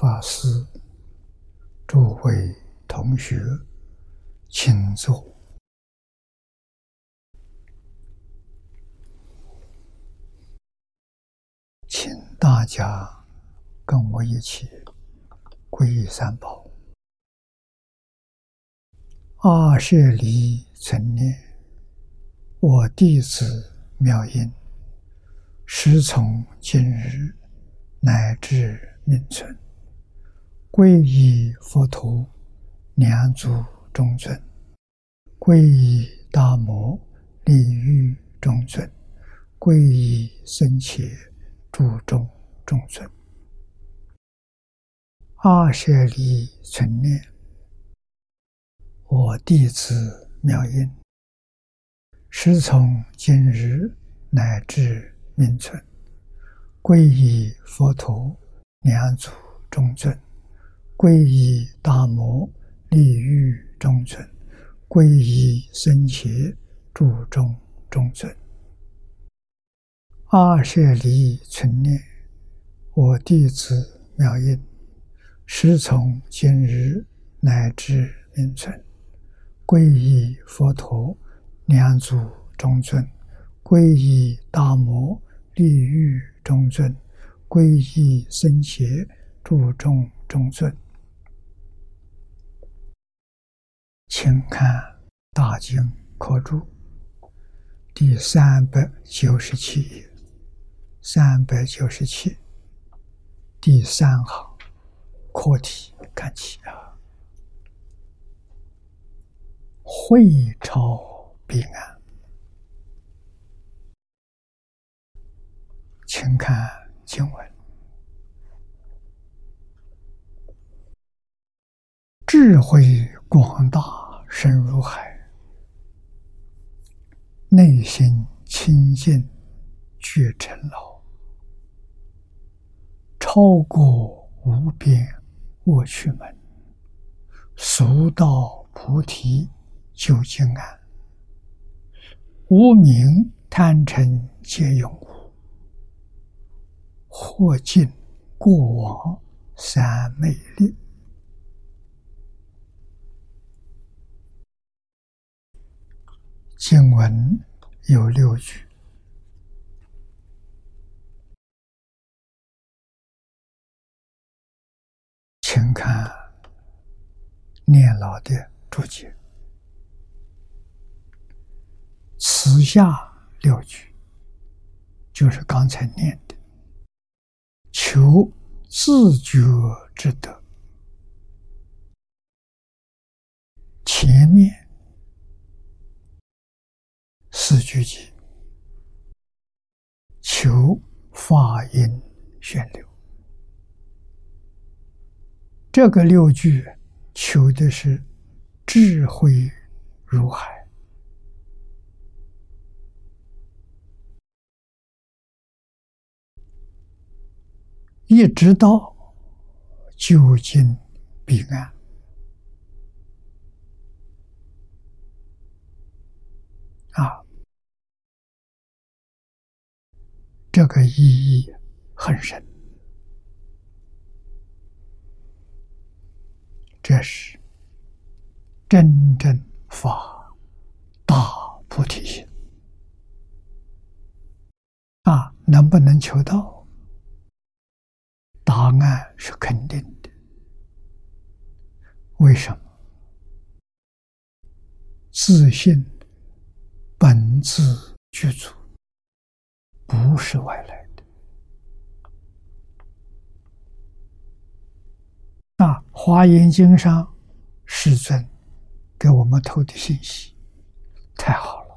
法师，诸位同学，请坐，请大家跟我一起皈依三宝。阿舍离存念，我弟子妙音，师从今日乃至命存，皈依佛陀，两足中尊；皈依大摩，利欲中尊；皈依僧伽，注重中尊。阿舍离存念。我弟子妙音，师从今日乃至命存，皈依佛陀，两足中尊；皈依大摩，利欲中尊；皈依僧伽，注中中尊。阿舍离存念，我弟子妙音，师从今日乃至命存。皈依佛陀，两足中尊；皈依大摩，利欲中尊；皈依僧伽，注中中尊。请看《大经科注》第三百九十七页，三百九十七第三行课题，看起啊。会朝彼岸，请看经文：智慧广大，深如海；内心清净，觉尘劳，超过无边过去门，俗道菩提。究竟安，无名贪嗔皆永无，或尽过往三昧力。经文有六句，请看念老的注解。此下六句，就是刚才念的“求自觉之德”。前面四句偈，求法音旋流。这个六句求的是智慧如海。一直到究竟彼岸啊，这个意义很深。这是真正发大菩提心啊，能不能求到？答案是肯定的。为什么？自信本自具足，不是外来的。那《华严经》上世尊给我们透的信息太好了。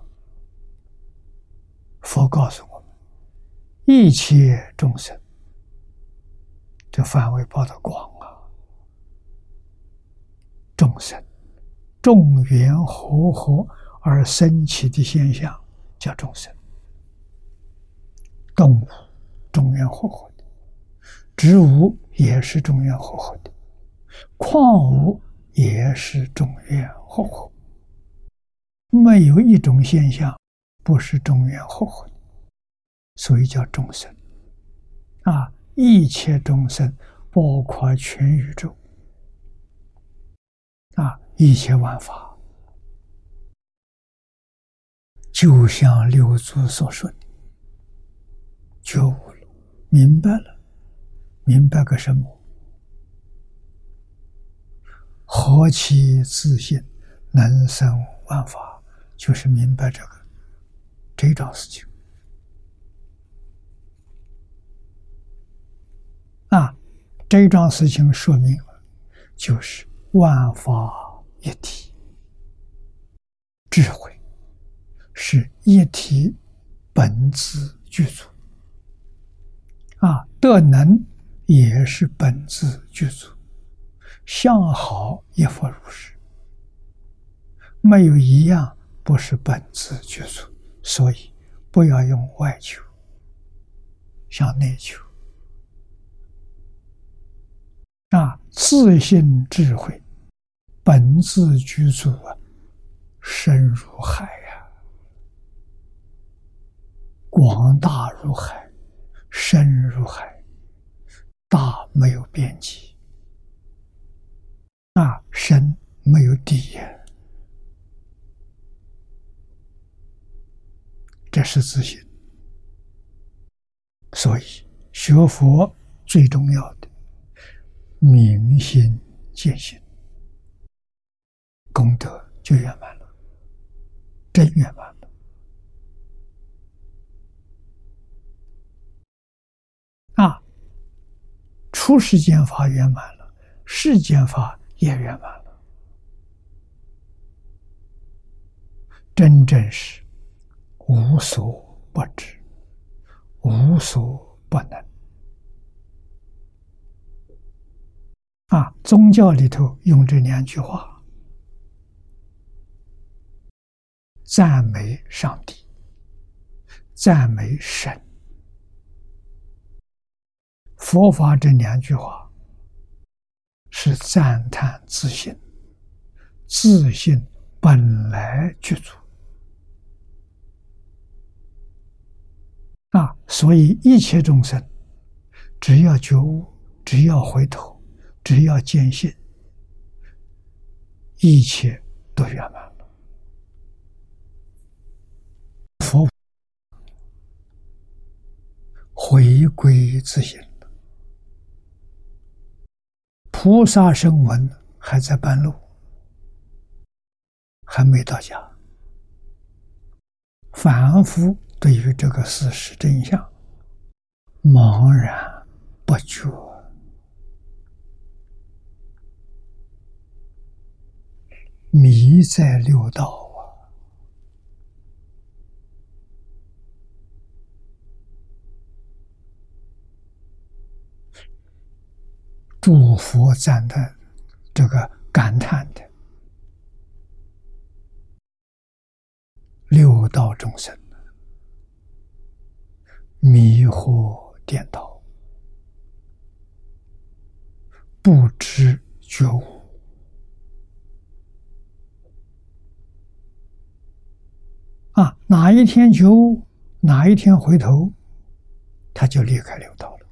佛告诉我们：一切众生。这范围报的广啊！众生众缘和合而生起的现象叫众生；动物众缘和合的，植物也是众缘和合的，矿物也是众缘和合。没有一种现象不是众缘和合的，所以叫众生。啊。一切众生包括全宇宙。啊，一切万法，就像六祖所说的，觉悟了，明白了，明白个什么？何其自信，能生万法，就是明白这个这桩事情。啊，这桩事情说明了，就是万法一体，智慧是一体本自具足。啊，德能也是本自具足。相好亦复如是，没有一样不是本自具足，所以不要用外求，向内求。啊，自信智慧，本自具足啊，深如海呀，广大如海，深如海，大没有边际。大，深没有底呀，这是自信。所以学佛最重要的明心见性，功德就圆满了，真圆满了。啊，出世间法圆满了，世间法。也圆满了，真正是无所不知，无所不能。啊，宗教里头用这两句话赞美上帝，赞美神。佛法这两句话。是赞叹自信，自信本来具足啊！所以一切众生，只要觉悟，只要回头，只要坚信，一切都圆满了。佛回归自信。菩萨声闻还在半路，还没到家。凡夫对于这个事实真相茫然不觉，迷在六道。祝福赞叹，这个感叹的六道众生迷惑颠倒，不知觉悟啊！哪一天觉悟，哪一天回头，他就离开六道了。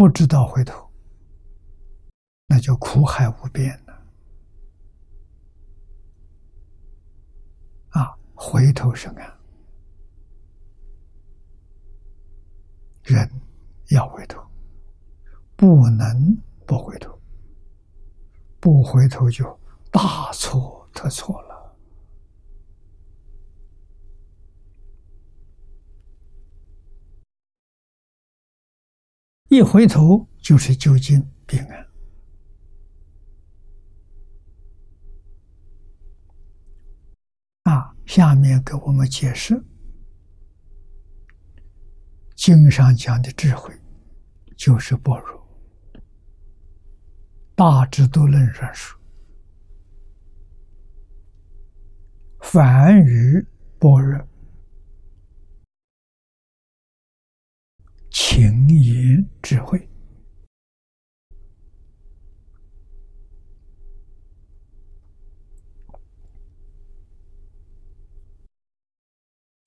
不知道回头，那就苦海无边了。啊，回头是岸，人要回头，不能不回头，不回头就大错特错了。一回头就是究竟平安。啊，下面给我们解释经上讲的智慧，就是般若。大智度论上说，凡于般若。情言智慧，《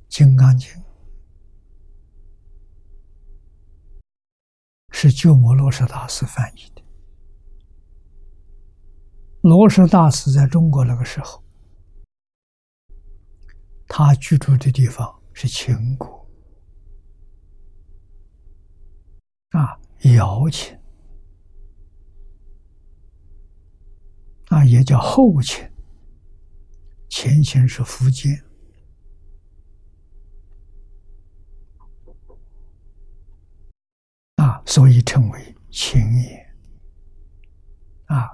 金刚经》是鸠摩罗什大师翻译的。罗什大师在中国那个时候，他居住的地方是秦国。啊，姚秦啊，也叫后秦，前秦是福建。啊，所以称为秦也。啊。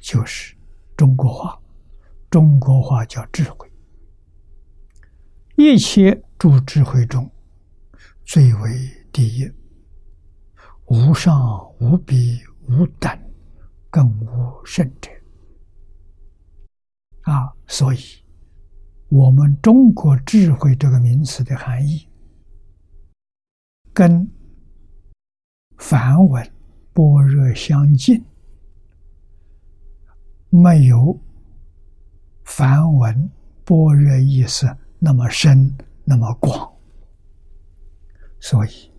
就是中国话，中国话叫智慧。一切诸智慧中，最为第一，无上无比无等，更无甚者。啊，所以，我们中国智慧这个名词的含义，跟梵文般若相近。没有梵文般若意思那么深那么广，所以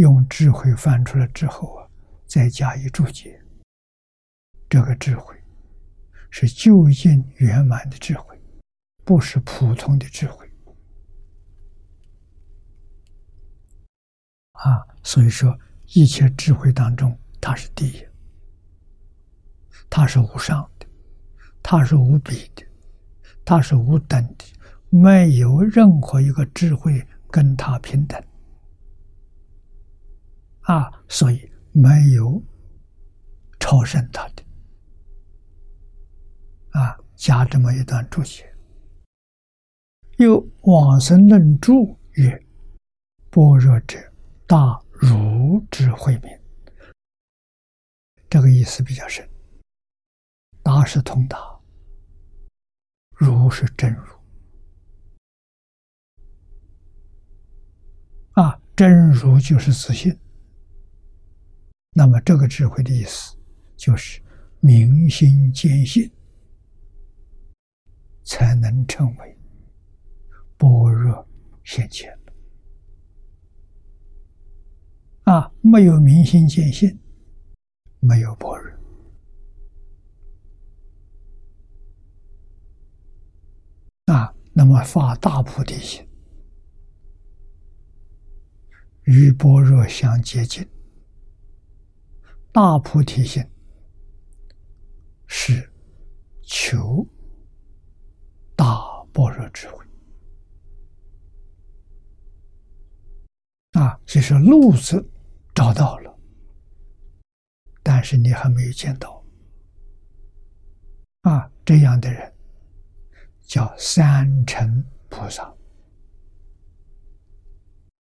用智慧翻出来之后啊，再加以注解，这个智慧是究竟圆满的智慧，不是普通的智慧啊。所以说，一切智慧当中，它是第一。它是无上的，它是无比的，它是无等的，没有任何一个智慧跟它平等啊！所以没有超胜他的啊！加这么一段注解，又往生论注曰：“般若者，大如之慧名。”这个意思比较深。达是通达，如是真如啊，真如就是自信。那么这个智慧的意思，就是明心见性，才能成为般若现前。啊，没有明心见性，没有般若。啊，那么发大菩提心，与般若相接近。大菩提心。是求大般若智慧。啊，所以说路子找到了，但是你还没有见到。啊，这样的人。叫三乘菩萨。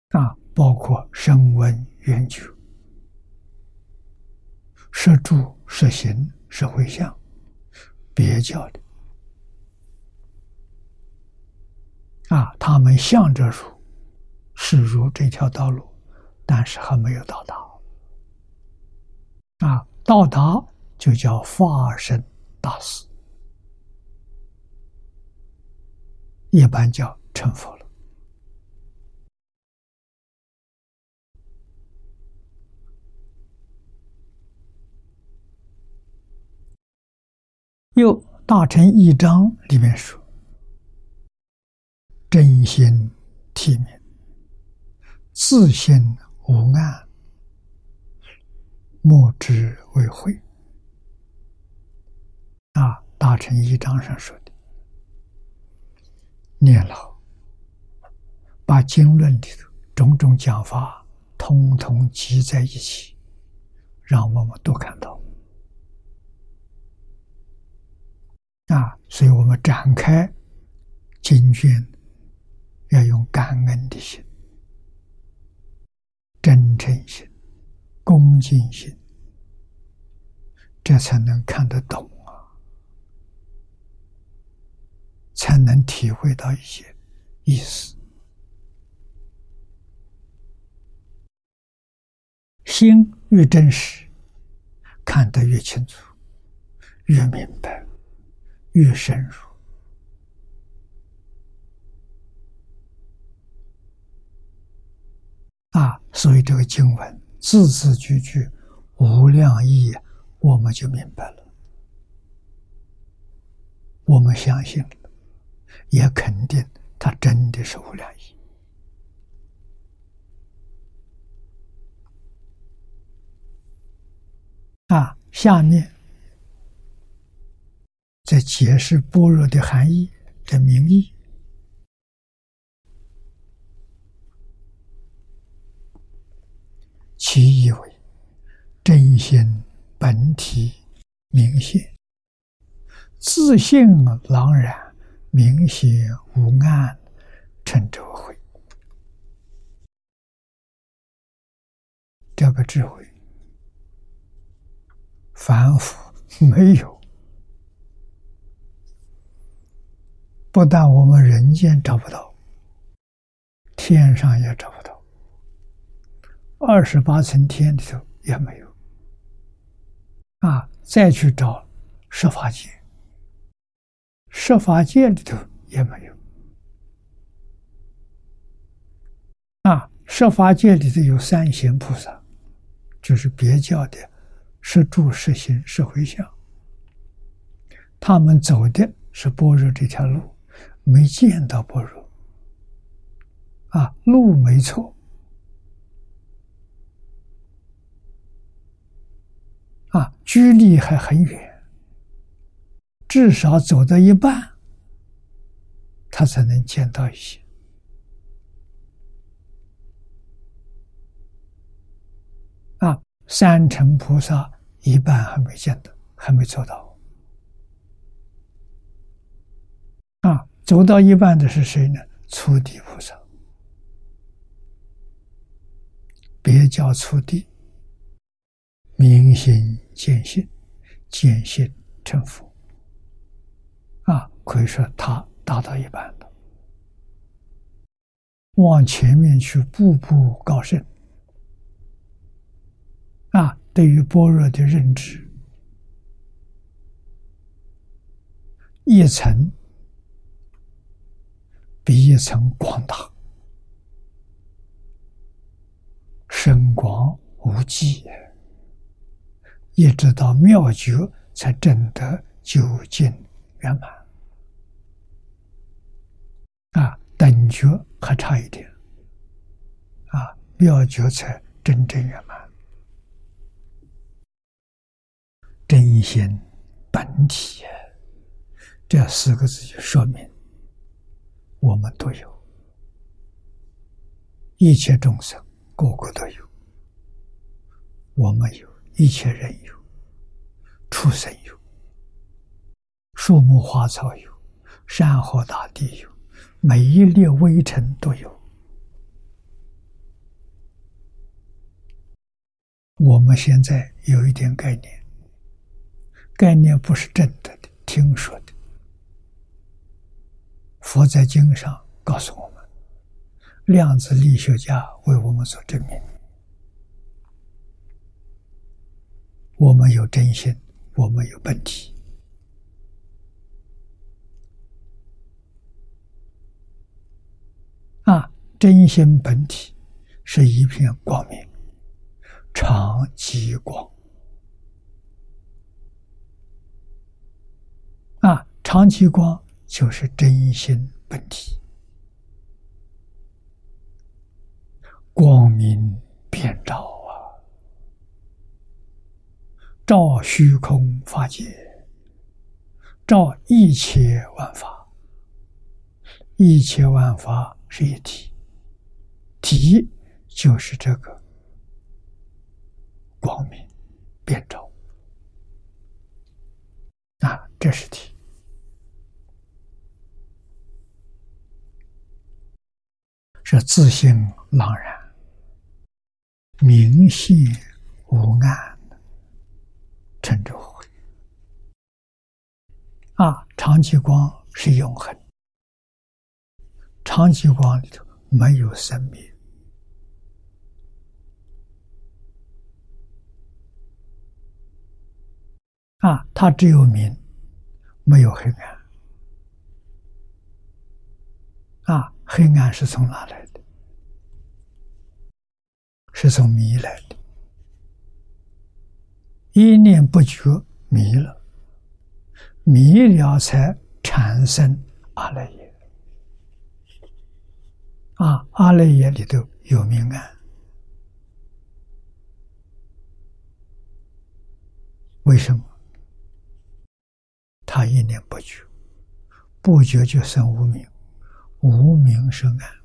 啊，包括声闻缘觉、摄住、摄行、摄回向，别教的啊，他们向着如是如这条道路，但是还没有到达啊，到达就叫化身大师。一般叫成佛了。又大乘一章里面说：“真心体面，自信无暗，莫之为慧。”啊，大乘一章上说的。念老把经论里头种种讲法通通集在一起，让我们都看到啊！所以我们展开经卷，要用感恩的心、真诚心、恭敬心，这才能看得懂啊。才能体会到一些意思。心越真实，看得越清楚，越明白，越深入。啊，所以这个经文字字句句无量义，我们就明白了。我们相信，也肯定它真的是无量义。啊，下面在解释般若的含义的名义。其意为真心本体明显，自信朗然，明显无暗，称智慧。这个智慧，凡夫没有，不但我们人间找不到，天上也找不到。二十八层天里头也没有，啊，再去找十法界，十法界里头也没有，啊，十法界里头有三贤菩萨，就是别教的十住、十行、十回向，他们走的是般若这条路，没见到般若，啊，路没错。啊，距离还很远，至少走到一半，他才能见到一些。啊，三乘菩萨一半还没见到，还没做到。啊，走到一半的是谁呢？初地菩萨，别叫初地。明心见性，见性成佛。啊，可以说他达到一半了。往前面去，步步高升。啊，对于般若的认知，一层比一层广大，深广无际。一直到妙觉才证得究竟圆满，啊，等觉还差一点，啊，妙觉才真正圆满。真心本体，这四个字就说明我们都有，一切众生个个都有，我们有。一切人有，畜生有，树木花草有，山河大地有，每一粒微尘都有。我们现在有一点概念，概念不是真的的，听说的。佛在经上告诉我们，量子力学家为我们所证明。我们有真心，我们有本体。啊，真心本体是一片光明，长极光。啊，长极光就是真心本体，光明遍照啊。照虚空法界，照一切万法，一切万法是一体，体就是这个光明遍照啊，这是体，是自信朗然，明现无暗。称之慧啊，长期光是永恒，长期光里头没有生命啊，它只有明，没有黑暗啊，黑暗是从哪来的？是从迷来的。一念不觉迷了，迷了才产生阿赖耶。啊，阿赖耶里头有明暗，为什么？他一念不觉，不觉就生无明，无名生暗。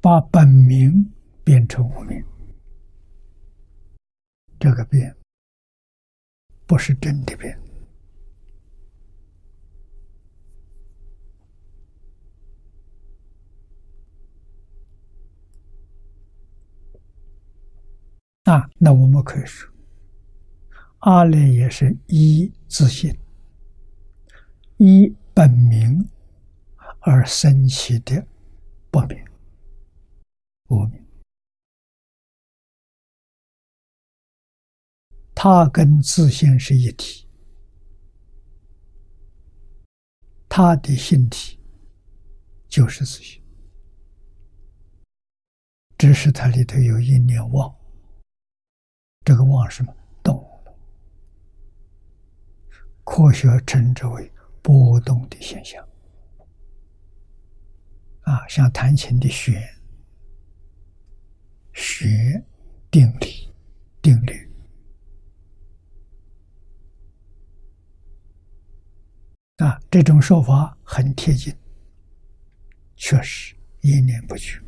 把本名变成无名，这个变不是真的变啊！那我们可以说，阿赖也是一自信、一本名而生起的不明。无明，它跟自信是一体，它的性体就是自信，只是它里头有一念妄，这个妄什么动了，科学称之为波动的现象，啊，像弹琴的弦。学定理、定律啊，这种说法很贴近，确实一念不绝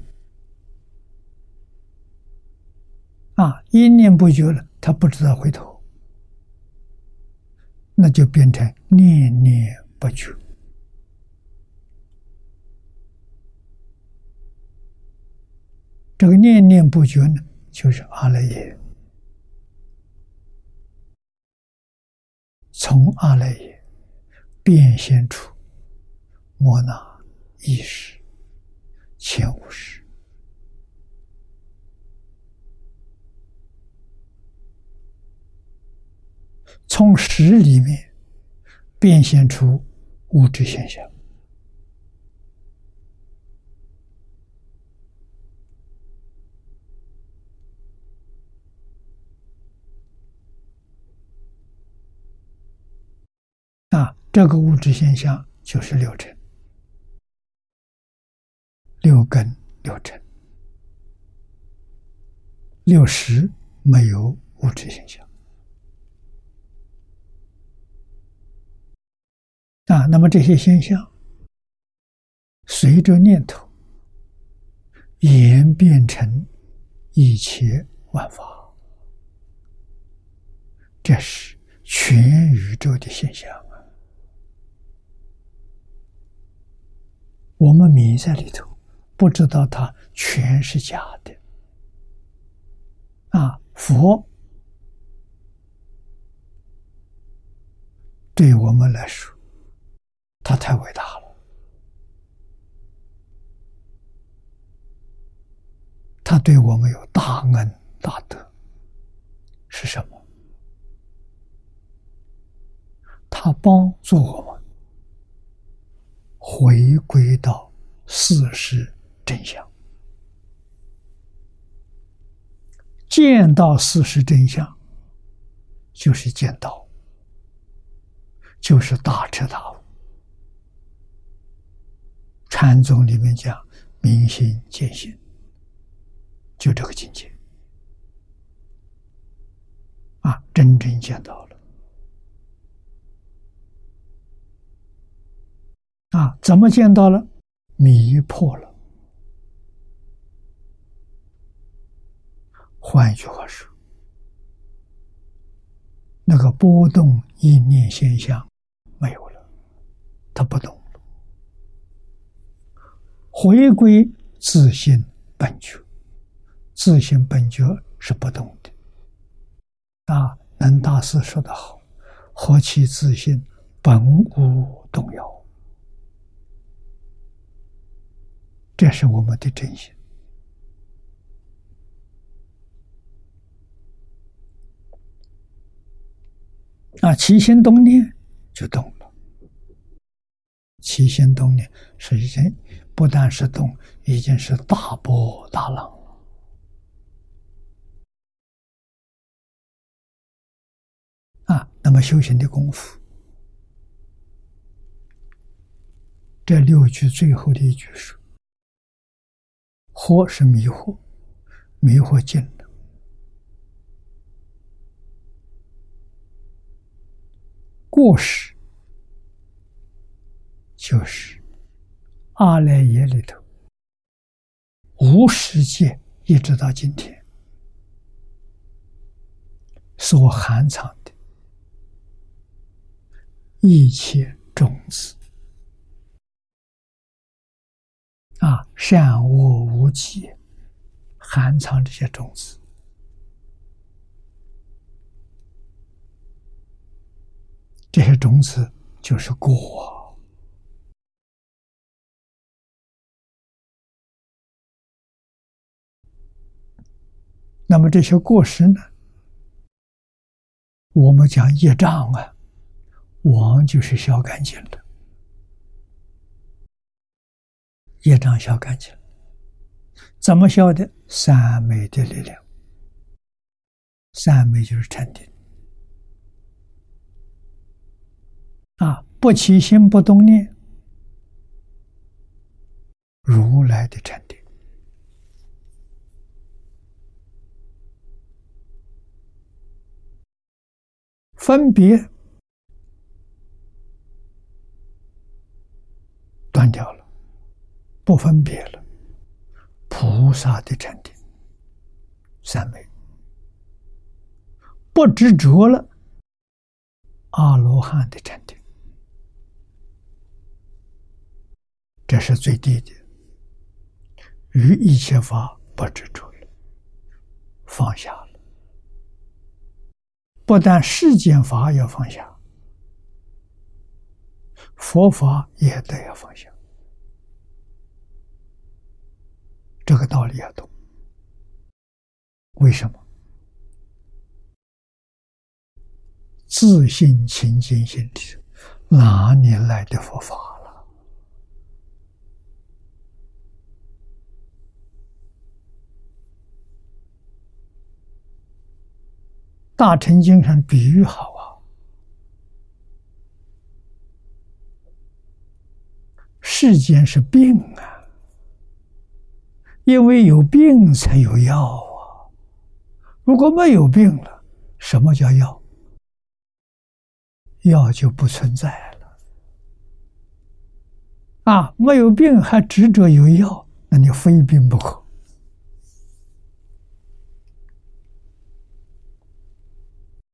啊，一念不绝了，他不知道回头，那就变成念念不绝。这个念念不绝呢，就是阿赖耶。从阿赖耶变现出摩那意识、前无识，从识里面变现出物质现象。这个物质现象就是六尘、六根、六尘、六识，没有物质现象啊。那么这些现象随着念头演变成一切万法，这是全宇宙的现象啊。我们迷在里头，不知道它全是假的。啊，佛对我们来说，他太伟大了，他对我们有大恩大德，是什么？他帮助我们。回归到事实真相，见到事实真相，就是见到，就是大彻大悟。禅宗里面讲明心见性，就这个境界啊，真正见到了。啊，怎么见到了？迷破了。换一句话说，那个波动意念现象没有了，他不动了，回归自信本觉，自信本觉是不动的。啊，南大师说的好：“何其自信，本无动摇。”这是我们的真心啊！起心动念就动了，起心动念实际上不但是动，已经是大波大浪啊！那么修行的功夫，这六句最后的一句是：“惑是迷惑，迷惑尽了；过失就是。”阿赖耶里头，无世界一直到今天。所含藏的一切种子。啊，善恶无极，含藏这些种子，这些种子就是果。那么这些过失呢？我们讲业障啊，往就是消干净了，业障消干净，怎么消的？三昧的力量，三昧就是禅定啊，不起心不动念，如来的禅定。分别断掉了，不分别了，菩萨的禅定，三昧，不执着了，阿罗汉的禅定，这是最低的，于一切法不执着了，放下了。不但世间法要放下，佛法也得要放下。这个道理要懂。为什么？自信清净心体，哪里来的佛法？大乘经上比喻好啊，世间是病啊，因为有病才有药啊。如果没有病了，什么叫药？药就不存在了。啊，没有病还执着有药，那你非病不可。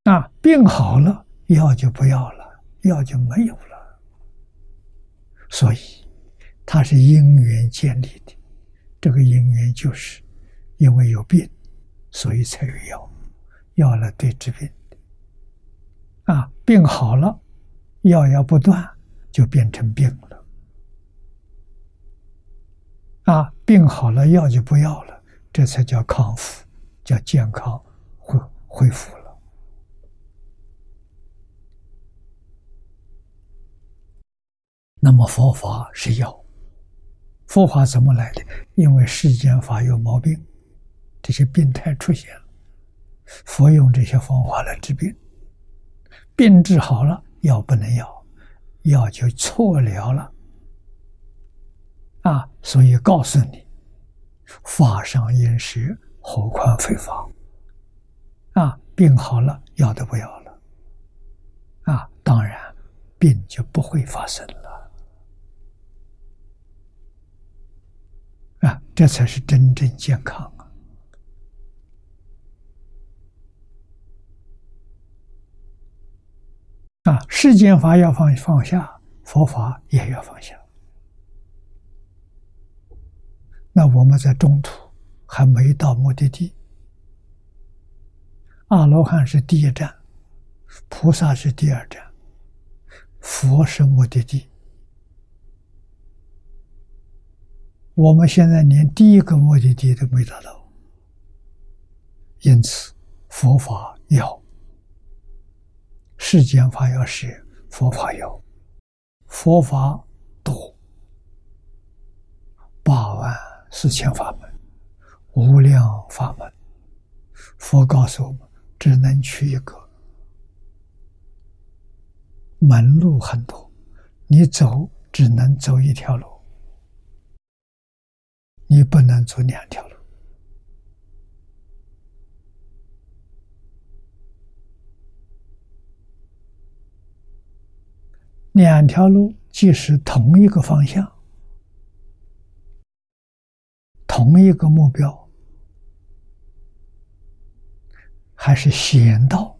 啊，病好了，药就不要了，药就没有了。所以，它是因缘建立的。这个因缘就是因为有病，所以才有药，药来对治病的。啊，病好了，药要不断，就变成病了。啊，病好了，药就不要了，这才叫康复，叫健康恢恢复了。那么佛法是药，佛法怎么来的？因为世间法有毛病，这些病态出现了，佛用这些方法来治病，病治好了，药不能要，药就错了了。啊，所以告诉你，法上饮食，何况非法？啊，病好了，药都不要了，啊，当然病就不会发生了。啊，这才是真正健康啊！啊，世间法要放放下，佛法也要放下。那我们在中途还没到目的地，阿罗汉是第一站，菩萨是第二站，佛是目的地。我们现在连第一个目的地都没达到，因此佛法要，世间法要是佛法要，佛法多。八万，四千法门，无量法门。佛告诉我们，只能去一个。门路很多，你走只能走一条路，你不能走两条路。两条路即是同一个方向，同一个目标，还是险道，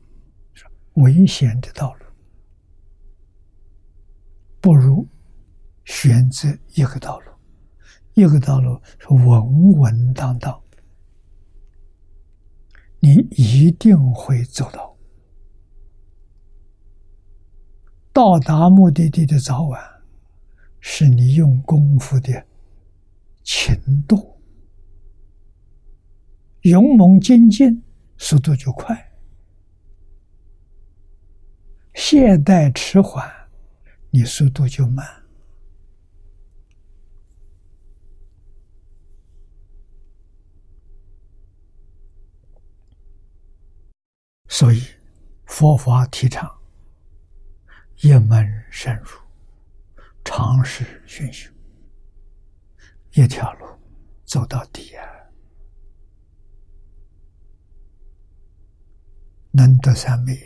危险的道路，不如选择一个道路，一个道路是稳稳当当，你一定会走到。到达目的地的早晚，是你用功夫的勤动，勇猛精进，速度就快；懈怠迟缓，你速度就慢。所以，佛法提倡。一门深入，长时熏修，一条路走到底啊！能得三昧，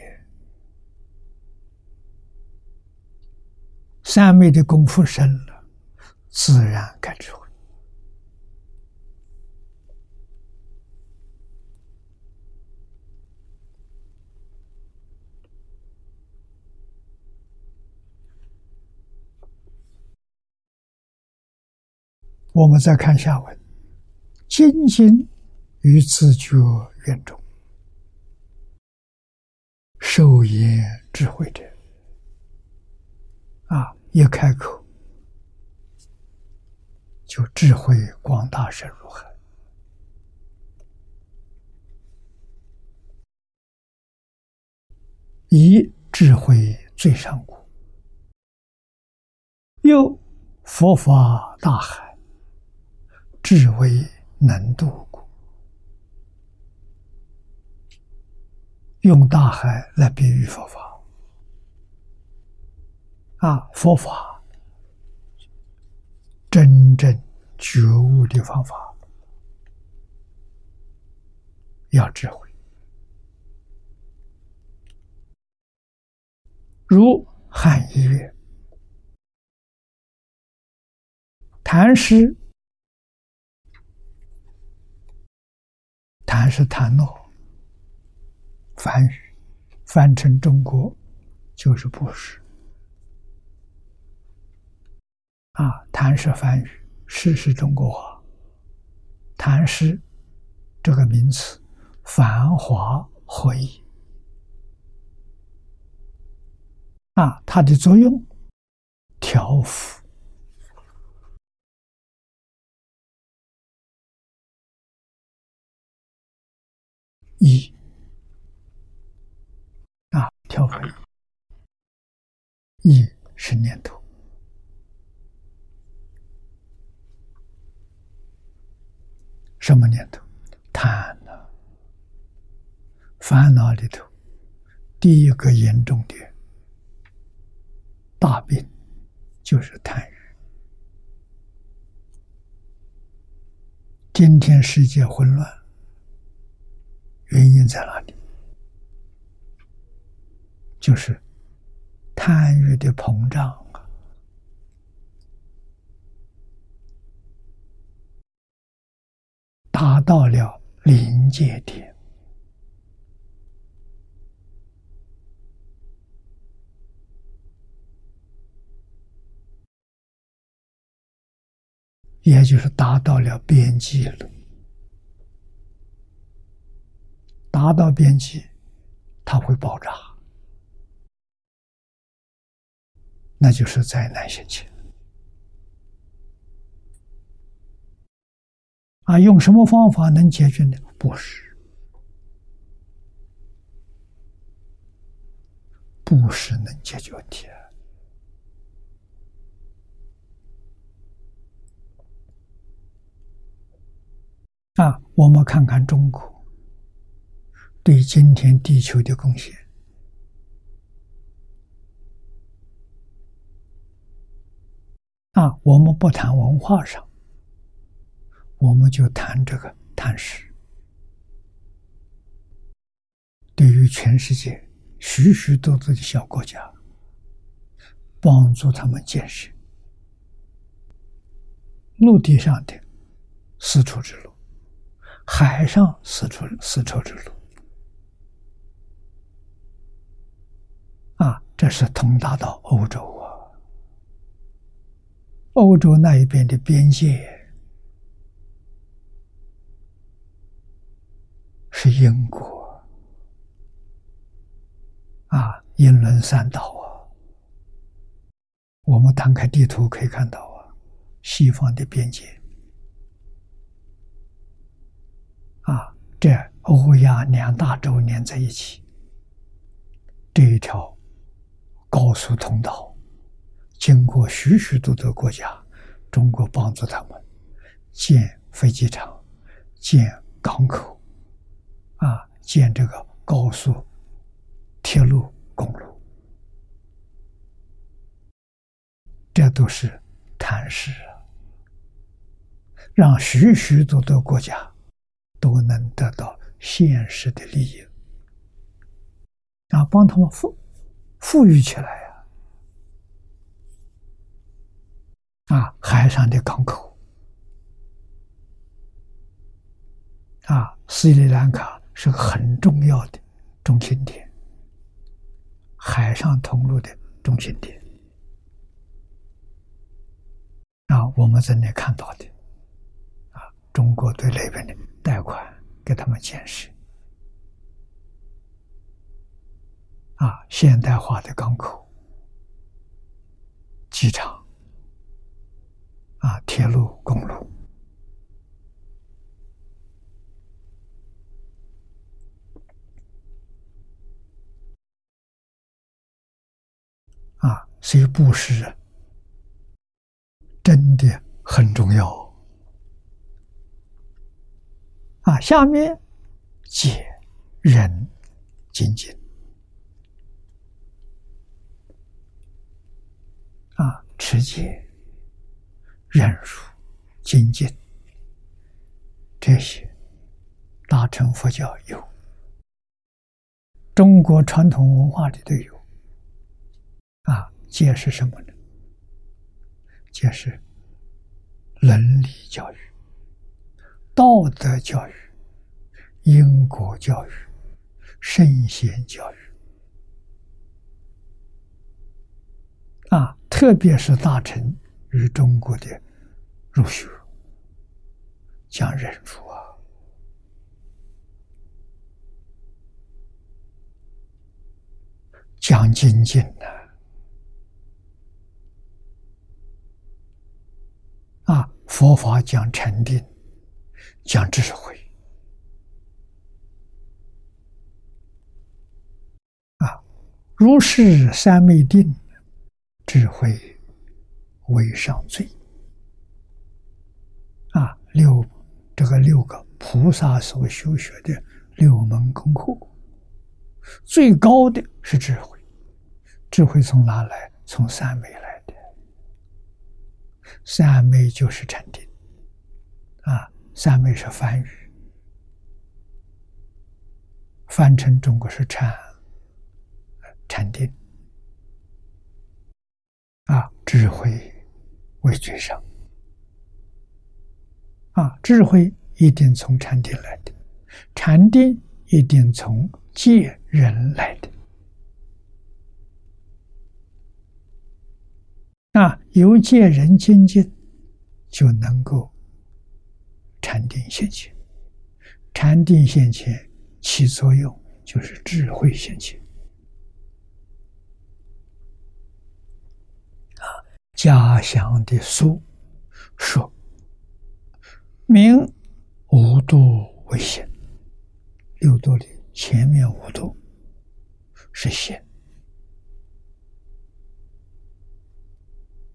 三昧的功夫深了，自然开智慧。我们再看下文，精进与自觉缘中，受言智慧者，啊，一开口就智慧广大深入海，以智慧最上古，又佛法大海。智慧能渡过，用大海来比喻佛法啊！佛法真正觉悟的方法，要智慧。如汉一月，谈诗。谈是谈诺，梵语翻成中国就是布施啊。谈是梵语，诗是中国话。谈诗这个名词，繁华合一啊，它的作用调伏。一啊，调伏一，一是念头，什么念头？贪呢？烦恼里头，第一个严重的大病就是贪欲。今天世界混乱。原因在哪里？就是贪欲的膨胀啊，达到了临界点，也就是达到了边际了。达到边际，它会爆炸，那就是灾难现前。啊，用什么方法能解决呢？不是，不是能解决问题。啊我们看看中国对今天地球的贡献啊！我们不谈文化上，我们就谈这个谈史。对于全世界许许多多的小国家，帮助他们建设陆地上的丝绸之路。海上丝绸丝绸之路啊，这是通达到欧洲啊。欧洲那一边的边界是英国啊，英伦三岛啊。我们摊开地图可以看到啊，西方的边界。啊，这欧亚两大洲连在一起，这一条高速通道，经过许许多多国家，中国帮助他们建飞机场、建港口，啊，建这个高速铁路、公路，这都是谈事啊，让许许多多国家。都能得到现实的利益，啊，帮他们富富裕起来呀！啊，海上的港口，啊，斯里兰卡是个很重要的中心点，海上通路的中心点，啊，我们在那看到的，啊，中国对那边的。贷款给他们建设啊，现代化的港口、机场啊，铁路、公路啊，所以布施真的很重要。啊，下面解忍精进啊，持戒、忍辱、精进，这些大乘佛教有，中国传统文化里都有。啊，戒是什么呢？戒是伦理教育。道德教育、因果教育、圣贤教育啊，特别是大臣与中国的儒学讲忍辱啊，讲精进呐，啊，佛法讲禅定。讲智慧啊，如是三昧定，智慧为上最啊。六这个六个菩萨所修学的六门功课，最高的是智慧。智慧从哪来？从三昧来的。三昧就是禅定啊。三昧是梵语，翻成中国是禅，禅定啊，智慧为最上啊，智慧一定从禅定来的，禅定一定从戒人来的那，由戒人精进就能够。禅定现前，禅定现前起作用就是智慧现前。家乡的书说明五度为险六度的前面五度是险。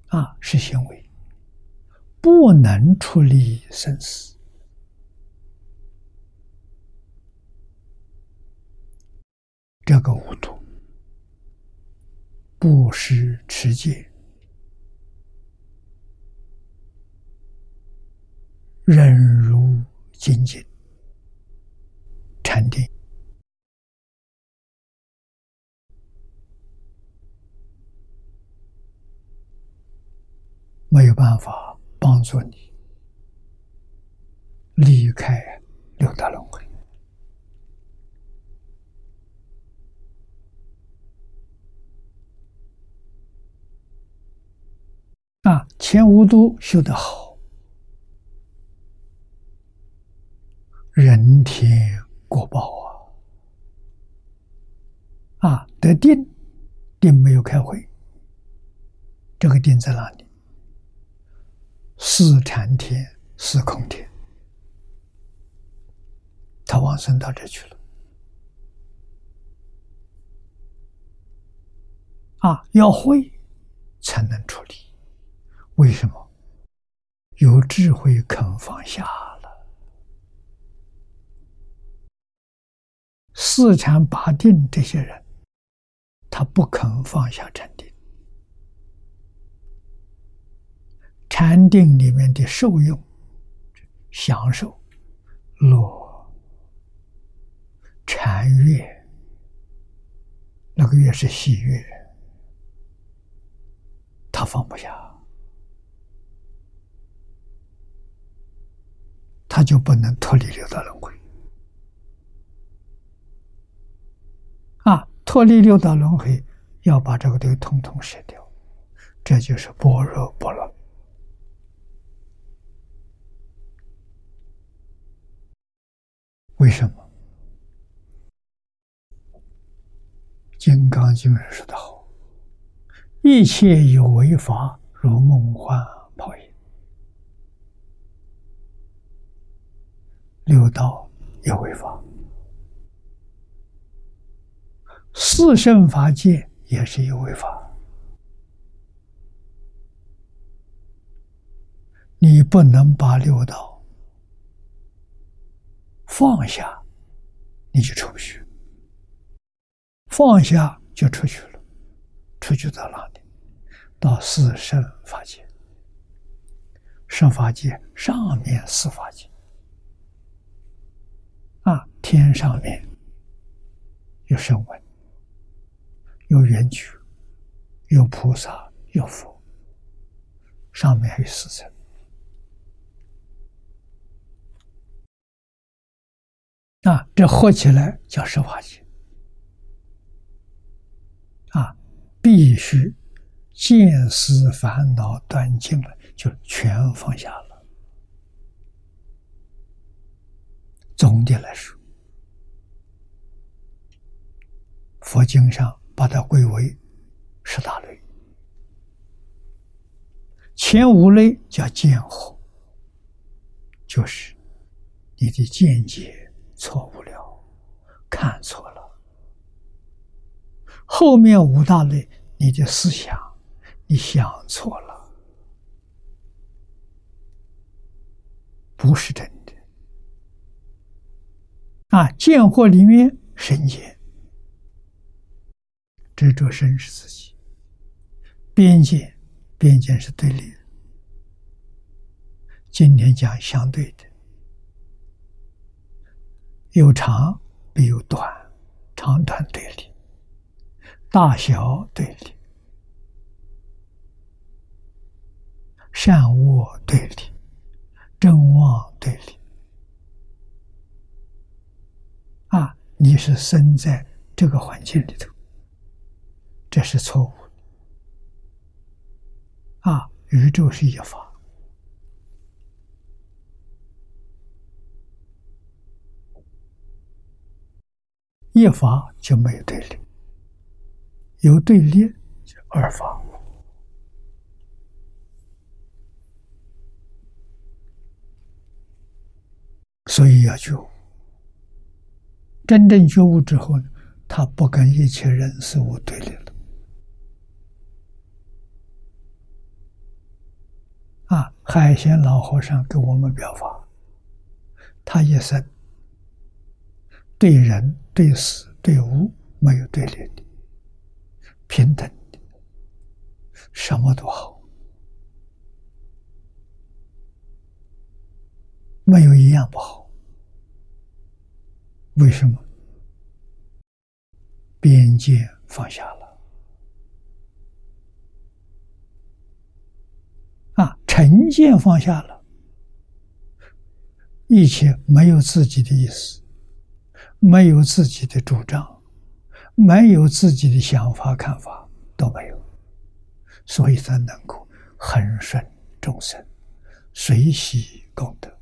啊是行为不能处理生死。这个五度不是持戒。忍辱精进，禅定，没有办法帮助你离开六道轮回。啊，前五都修得好，人天果报啊！啊，得定，定没有开会，这个定在哪里？四禅天、四空天，他往生到这去了。啊，要会才能处理。为什么有智慧肯放下了？四禅八定这些人，他不肯放下禅定。禅定里面的受用、享受、乐、禅悦，那个悦是喜悦，他放不下。他就不能脱离六道轮回啊！脱离六道轮回，要把这个都统统舍掉，这就是般若波罗。为什么？《金刚经》说的好：“一切有为法，如梦幻泡影。”六道有为法，四圣法界也是一位法。你不能把六道放下，你就出不去。放下就出去了，出去到哪里？到四圣法界，圣法界上面四法界。啊，天上面有声闻，有缘觉，有菩萨，有佛，上面还有四层。啊，这合起来叫十法界。啊，必须见思烦恼断尽了，就全放下了。总的来说，佛经上把它归为十大类，前五类叫见惑，就是你的见解错误了，看错了；后面五大类，你的思想你想错了，不是真的。啊，见惑里面生见，执着生是自己；边界，边界是对立的。今天讲相对的，有长必有短，长短对立，大小对立，善恶对立，正妄对立。啊，你是生在这个环境里头，这是错误的啊，宇宙是一法，一法就没有对立，有对立就二法。所以要觉悟。真正觉悟之后呢，他不跟一切人事物对立了。啊，海鲜老和尚给我们表法，他一生对人对事对物没有对立的，平等的，什么都好，没有一样不好。为什么？边界放下了，啊，成见放下了，一切没有自己的意思，没有自己的主张，没有自己的想法看法都没有，所以才能够恒顺众生，随喜功德。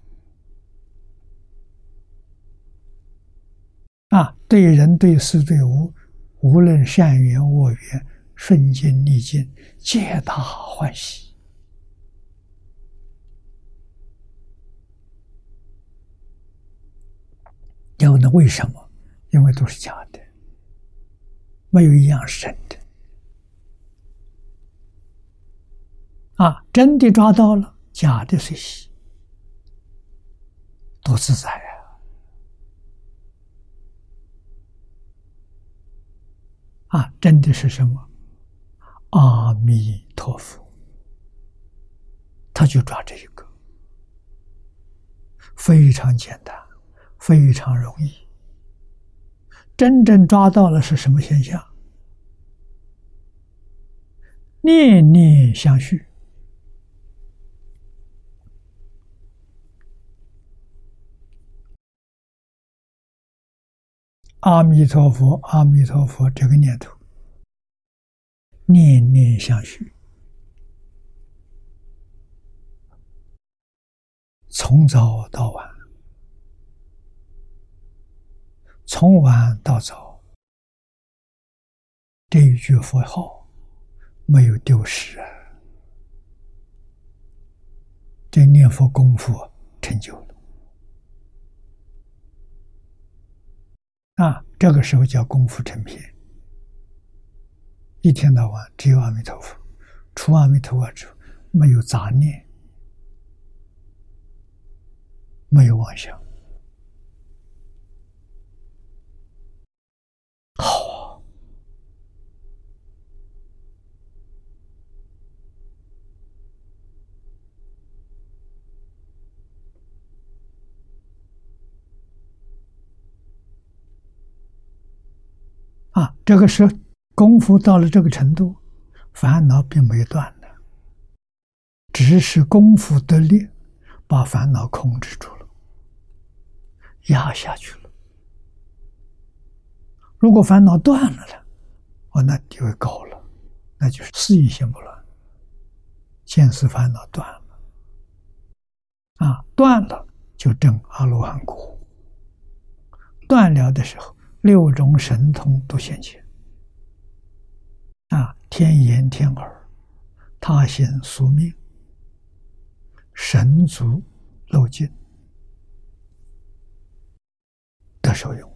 啊，对人对事对物，无论善缘恶缘，顺境逆境，皆大欢喜。要问为什么？因为都是假的，没有一样是真的。啊，真的抓到了，假的随喜，多自在啊！啊，真的是什么？阿弥陀佛，他就抓这一个，非常简单，非常容易。真正抓到了是什么现象？念念相续。阿弥陀佛，阿弥陀佛，这个念头，念念相续，从早到晚，从晚到早，这一句佛号没有丢失啊！这念佛功夫成就了。啊，这个时候叫功夫成片，一天到晚只有阿弥陀佛，除阿弥陀佛之，没有杂念，没有妄想。好，啊，这个时功夫到了这个程度，烦恼并没有断的，只是功夫得力，把烦恼控制住了，压下去了。如果烦恼断了呢？哦，那地位高了，那就是四意心不乱，见思烦恼断了，啊，断了就证阿罗汉果。断了的时候。六种神通都现前，啊，天眼、天耳、他心、宿命、神足、漏尽，得受用。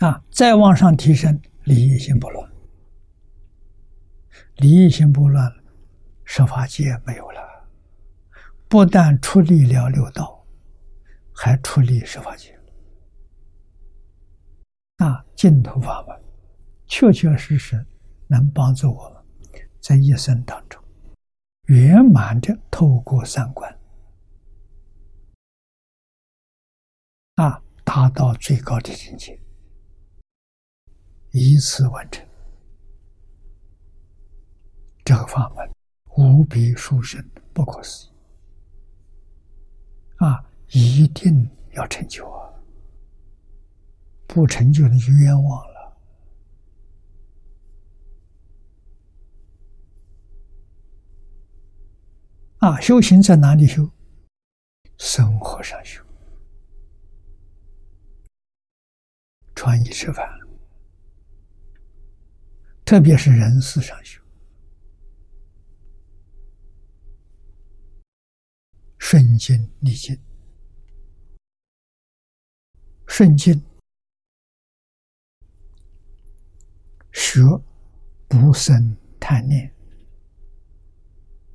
啊，再往上提升，理一心不乱，理一心不乱，十法界没有了，不但出离了六道。还出离十法界，那净土法门，确确实实能帮助我们，在一生当中圆满的透过三观，啊，达到最高的境界，一次完成。这个法门无比殊胜，不可思议，啊！一定要成就啊！不成就那就冤枉了。啊，修行在哪里修？生活上修，穿衣吃饭，特别是人事上修，顺境逆境。顺境，学不生贪念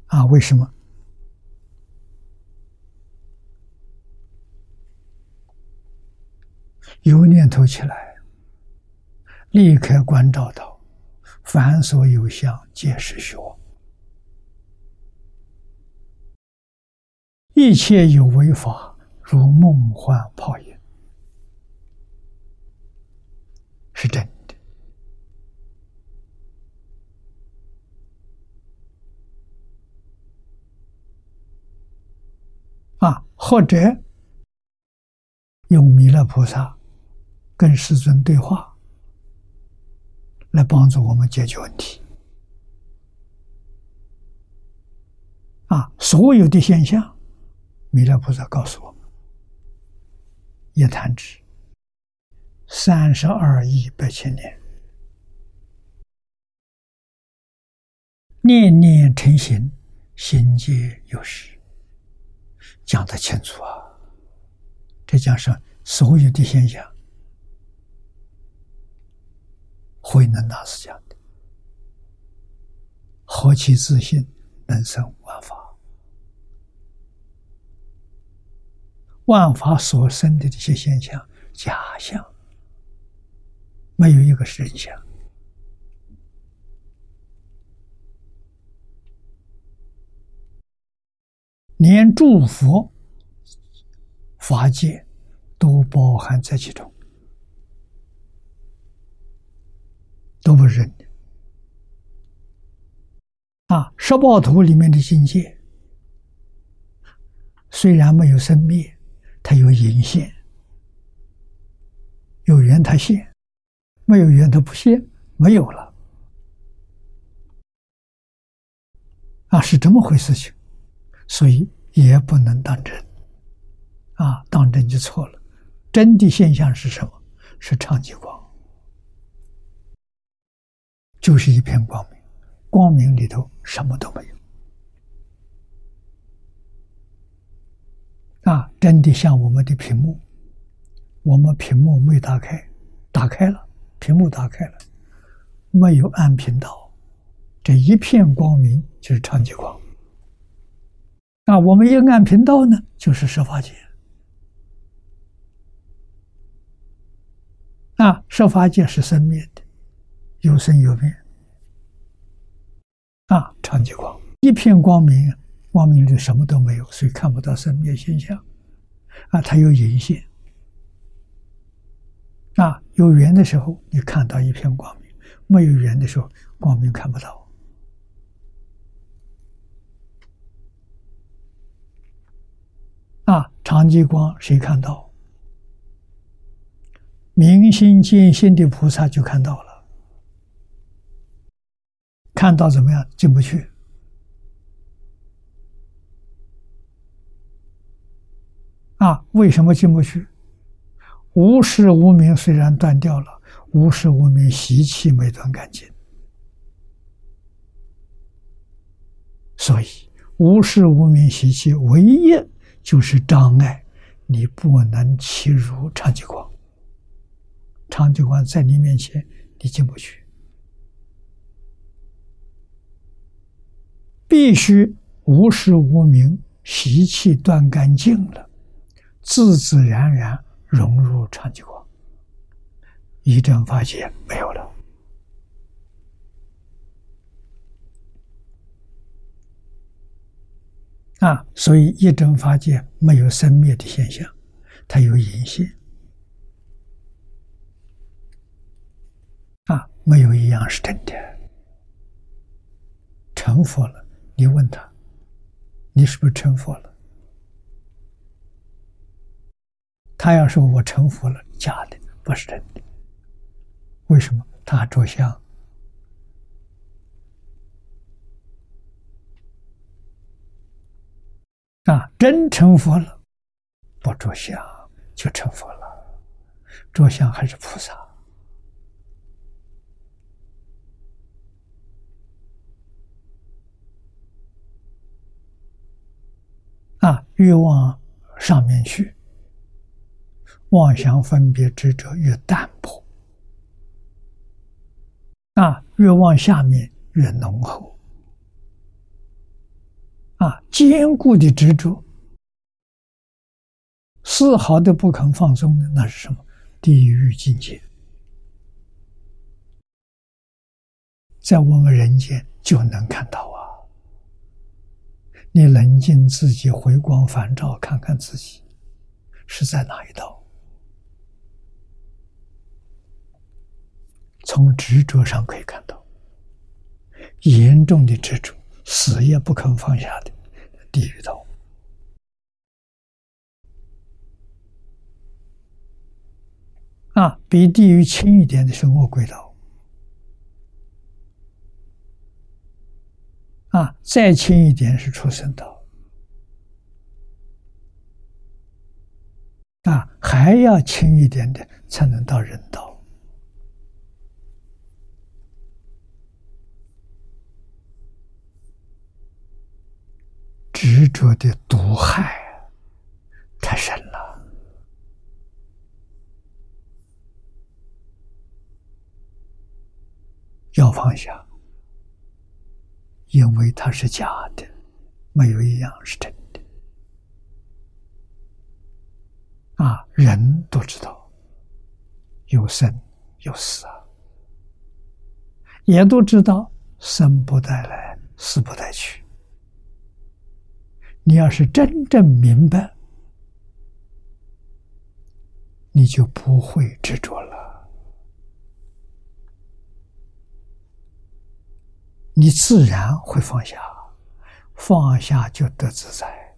啊？为什么？有念头起来，立刻关照到，凡所有相，皆是虚妄。一切有为法，如梦幻泡影，是真的啊！或者用弥勒菩萨跟世尊对话，来帮助我们解决问题啊！所有的现象。弥勒菩萨告诉我们：“一弹指，三十二亿八千年，念念成形，心皆有时。”讲得清楚啊！这讲是所有的现象，慧能大师讲的：“何其自信，能生万法。”万法所生的这些现象，假象，没有一个是真相。连祝福法界都包含在其中，都不是真的。啊，十报图里面的境界，虽然没有生灭。它有隐现，有缘它现，没有缘它不现，没有了，啊，是这么回事情，所以也不能当真，啊，当真就错了。真的现象是什么？是长极光，就是一片光明，光明里头什么都没有。啊，真的像我们的屏幕，我们屏幕没打开，打开了，屏幕打开了，没有暗频道，这一片光明就是长极光。啊，我们一按频道呢，就是设法界。啊，设法界是生灭的，有生有灭。啊，长极光，一片光明。光明里什么都没有，所以看不到生灭现象。啊，它有隐现。啊，有缘的时候你看到一片光明，没有缘的时候光明看不到。啊，长吉光谁看到？明心见性的菩萨就看到了。看到怎么样？进不去。啊，为什么进不去？无始无明虽然断掉了，无始无明习气没断干净，所以无始无明习气唯一就是障碍，你不能欺辱长吉光。长吉光在你面前，你进不去，必须无始无明习气断干净了。自自然然融入长吉光，一真法界没有了啊！所以一真法界没有生灭的现象，它有隐性啊，没有一样是真的。成佛了，你问他，你是不是成佛了？他要说我成佛了，假的，不是真的。为什么？他着相啊，真成佛了，不着相就成佛了。着相还是菩萨啊，越往上面去。妄想分别执着越淡薄，啊，越往下面越浓厚，啊，坚固的执着，丝毫都不肯放松的，那是什么？地狱境界，在我们人间就能看到啊！你冷静自己，回光返照，看看自己是在哪一道？从执着上可以看到，严重的执着，死也不肯放下的地狱道。啊，比地狱轻一点的是恶鬼道，啊，再轻一点是畜生道，啊，还要轻一点的才能到人道。执着的毒害太深了，要放下，因为它是假的，没有一样是真的。啊，人都知道有生有死啊，也都知道生不带来，死不带去。你要是真正明白，你就不会执着了，你自然会放下，放下就得自在。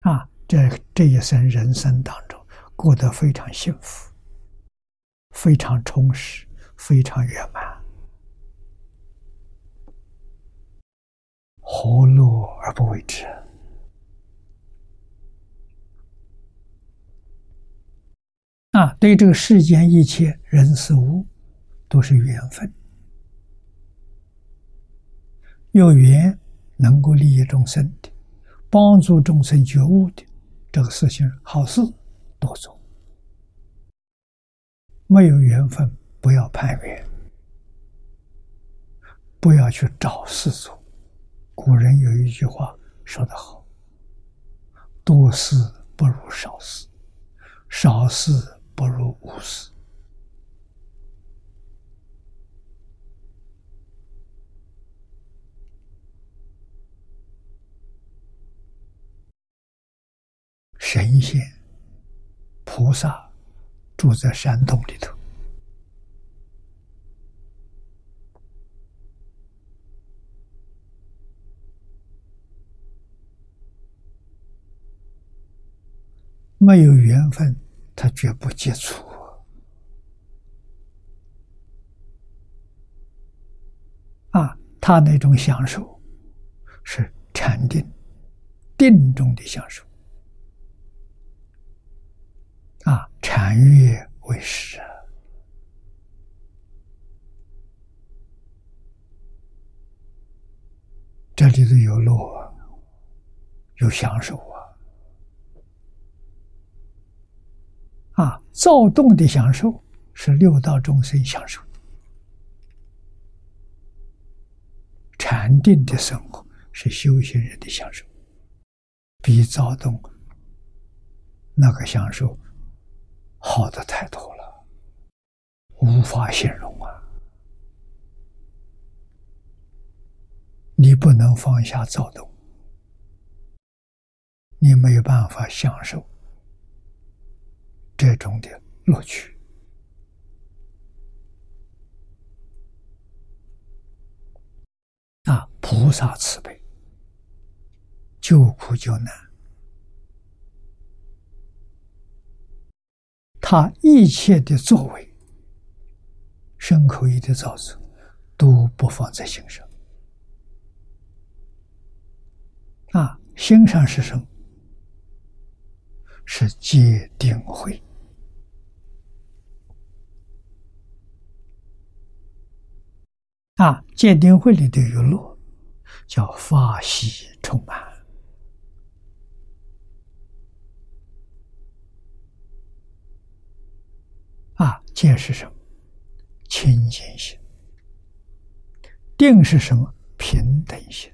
啊，这这一生人生当中过得非常幸福，非常充实，非常圆满。何乐而不为之？啊，对这个世间一切人事物，都是缘分。有缘能够利益众生的，帮助众生觉悟的，这个事情好事多做；没有缘分，不要攀缘，不要去找事做。古人有一句话说得好：“多事不如少事，少事不如无事。”神仙、菩萨住在山洞里头。没有缘分，他绝不接触。啊，他那种享受是禅定、定中的享受。啊，禅悦为师，这里头有乐，有享受啊。啊，躁动的享受是六道众生享受的，禅定的生活是修行人的享受，比躁动那个享受好的太多了，无法形容啊！你不能放下躁动，你没有办法享受。这种的乐趣啊，菩萨慈悲，救苦救难，他一切的作为，身口意的造作，都不放在心上。啊，心上是什么？是戒定慧。啊，鉴定会里头有路，叫法喜充满。啊，戒是什么？清净心。定是什么？平等心。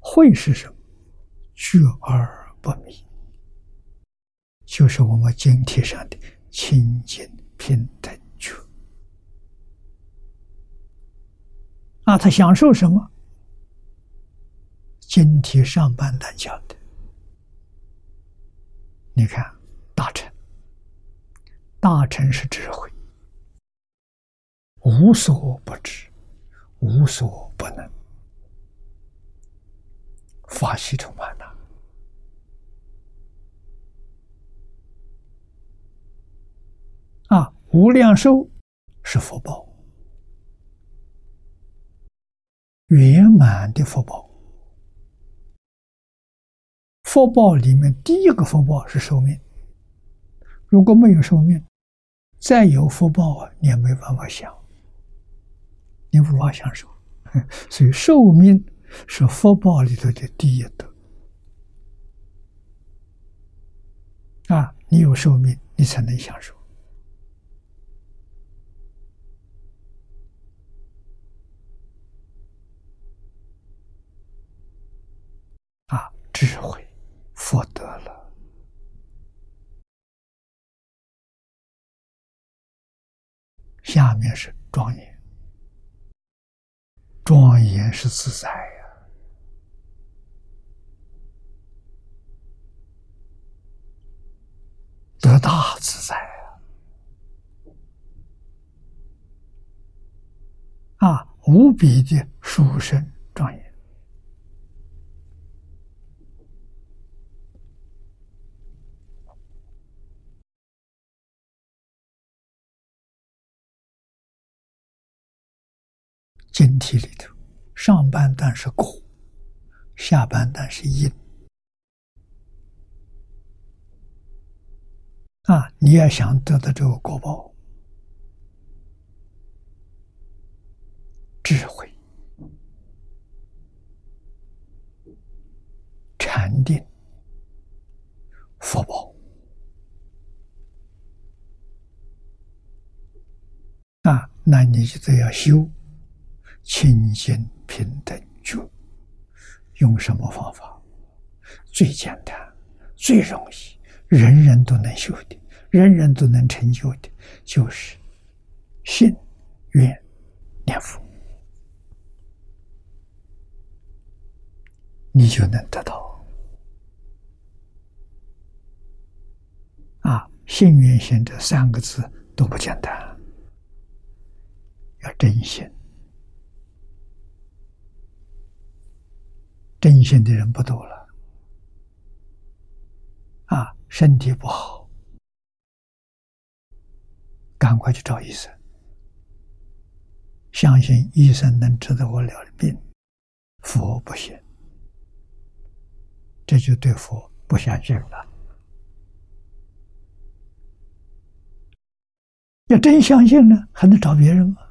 慧是什么？觉而不迷。就是我们经体上的清净平等觉。啊，他享受什么？今天上半段讲的，你看大臣，大臣是智慧，无所不知，无所不能，法系统满了。啊，无量寿是福报，满的福报。福报里面第一个福报是寿命。如果没有寿命，再有福报啊，你也没办法享，你无法享受。所以寿命是福报里头的第一德。啊，你有寿命，你才能享受。啊，智慧。获得了，下面是庄严，庄严是自在呀，得大自在啊，啊，无比的殊胜庄严。晶体里头，上半段是果，下半段是因。啊，你要想得到这个果报，智慧、禅定、福报，啊，那你就得要修。清净平等觉，用什么方法？最简单、最容易，人人都能修的，人人都能成就的，就是信愿念佛，你就能得到。啊，信愿行这三个字都不简单，要真心。真心的人不多了，啊，身体不好，赶快去找医生，相信医生能治得我了的病，佛不行，这就对佛不相信了。要真相信呢，还能找别人吗？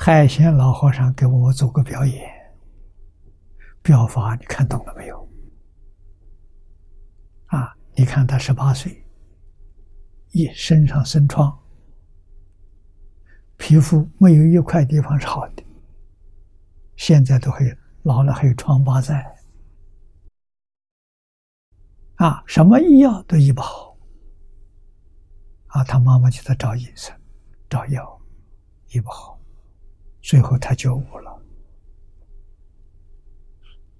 海鲜老和尚给我做个表演，表法你看懂了没有？啊，你看他十八岁，一身上生疮，皮肤没有一块地方是好的，现在都会老了还有疮疤在，啊，什么医药都医不好，啊，他妈妈就在找医生，找药，医不好。最后他觉悟了，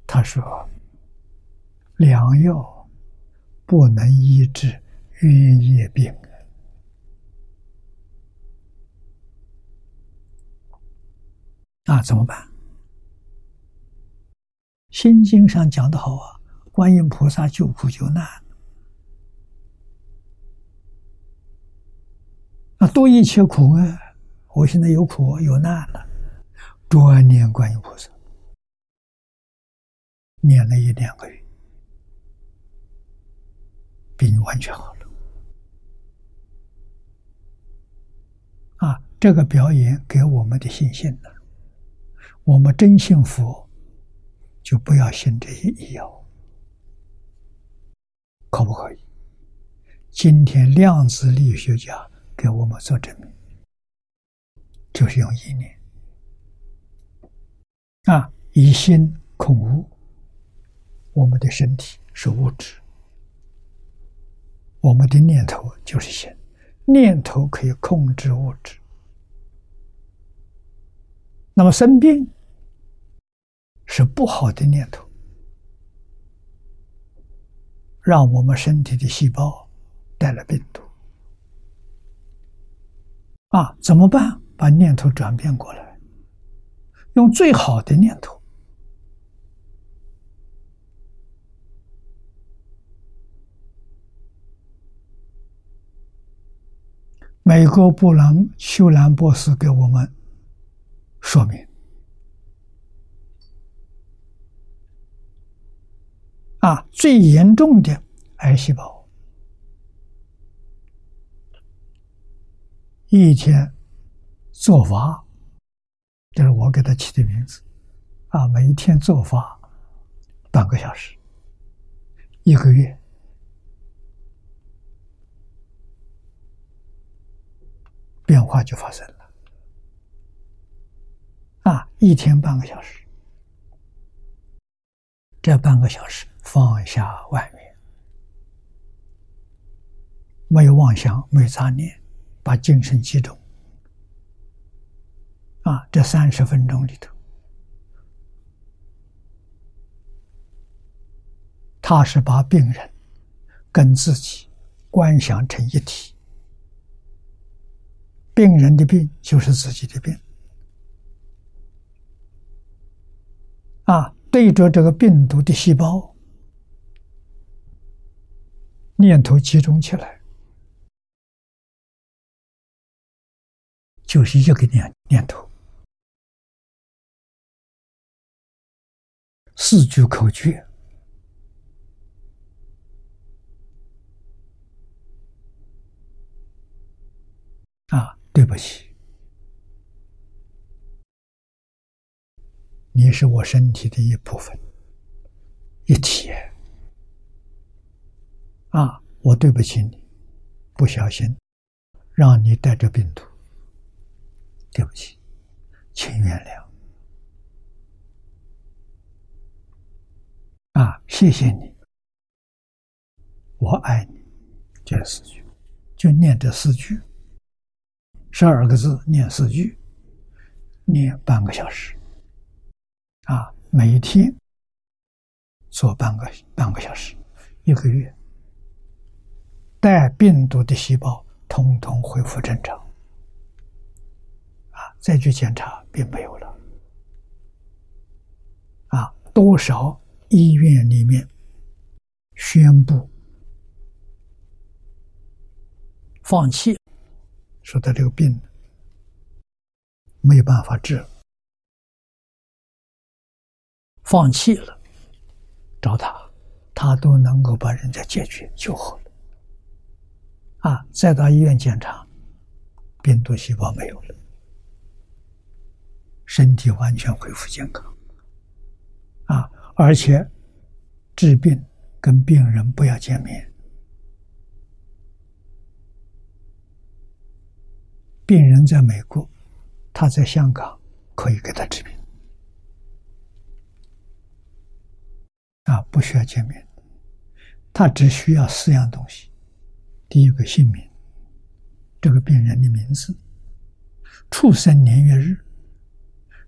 他说：“良药不能医治冤业病啊，怎么办？”心经上讲的好啊，观音菩萨救苦救难啊，多一切苦啊！我现在有苦有难了。专念观音菩萨，念了一两个月，病完全好了。啊，这个表演给我们的信心呢？我们真信佛，就不要信这些医药，可不可以？今天量子力学家给我们做证明，就是用意念。啊，以心空无。我们的身体是物质，我们的念头就是心，念头可以控制物质。那么生病是不好的念头，让我们身体的细胞带了病毒。啊，怎么办？把念头转变过来，用最好的念头。美国布朗修兰博士给我们说明：啊，最严重的癌细胞，一天做法，这是我给他起的名字，啊，每一天做法半个小时，一个月。变化就发生了，啊，一天半个小时，这半个小时放下外面，没有妄想，没有杂念，把精神集中，啊，这三十分钟里头，他是把病人跟自己观想成一体。病人的病就是自己的病，啊，对着这个病毒的细胞，念头集中起来，就是一个念念头，四句口诀，啊。对不起，你是我身体的一部分，一体。啊，我对不起你，不小心让你带着病毒，对不起，请原谅。啊，谢谢你，我爱你，这四句，就念这四句。十二个字念四句，念半个小时，啊，每一天做半个半个小时，一个月，带病毒的细胞统统恢复正常，啊，再去检查并没有了，啊，多少医院里面宣布放弃。说他这个病没有办法治，放弃了，找他，他都能够把人家解决救活了。啊，再到医院检查，病毒细胞没有了，身体完全恢复健康。啊，而且治病跟病人不要见面。病人在美国，他在香港可以给他治病，啊，不需要见面，他只需要四样东西：第一个姓名，这个病人的名字，出生年月日，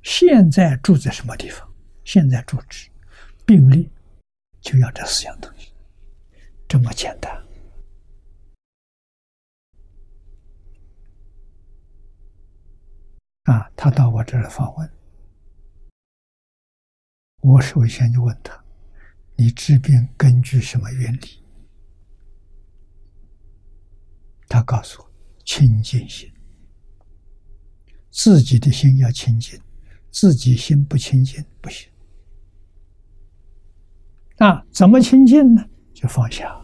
现在住在什么地方，现在住址，病历，就要这四样东西，这么简单。啊，他到我这儿来访问，我首先就问他：“你治病根据什么原理？”他告诉我：“清净心，自己的心要清净，自己心不清净不行。啊，怎么清净呢？就放下，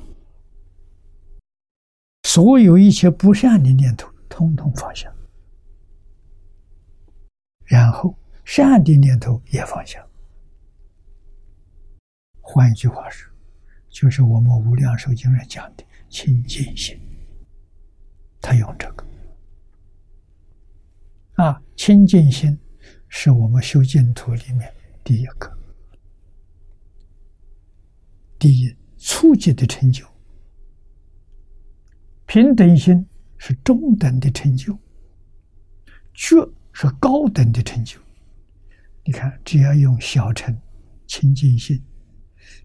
所有一切不善的念头，通通放下。”然后善的念头也放下。换一句话说，就是我们无量寿经上讲的清净心。他用这个啊，清净心是我们修净土里面第一个第一，初级的成就；平等心是中等的成就；觉是高等的成就。你看，只要用小乘清净心，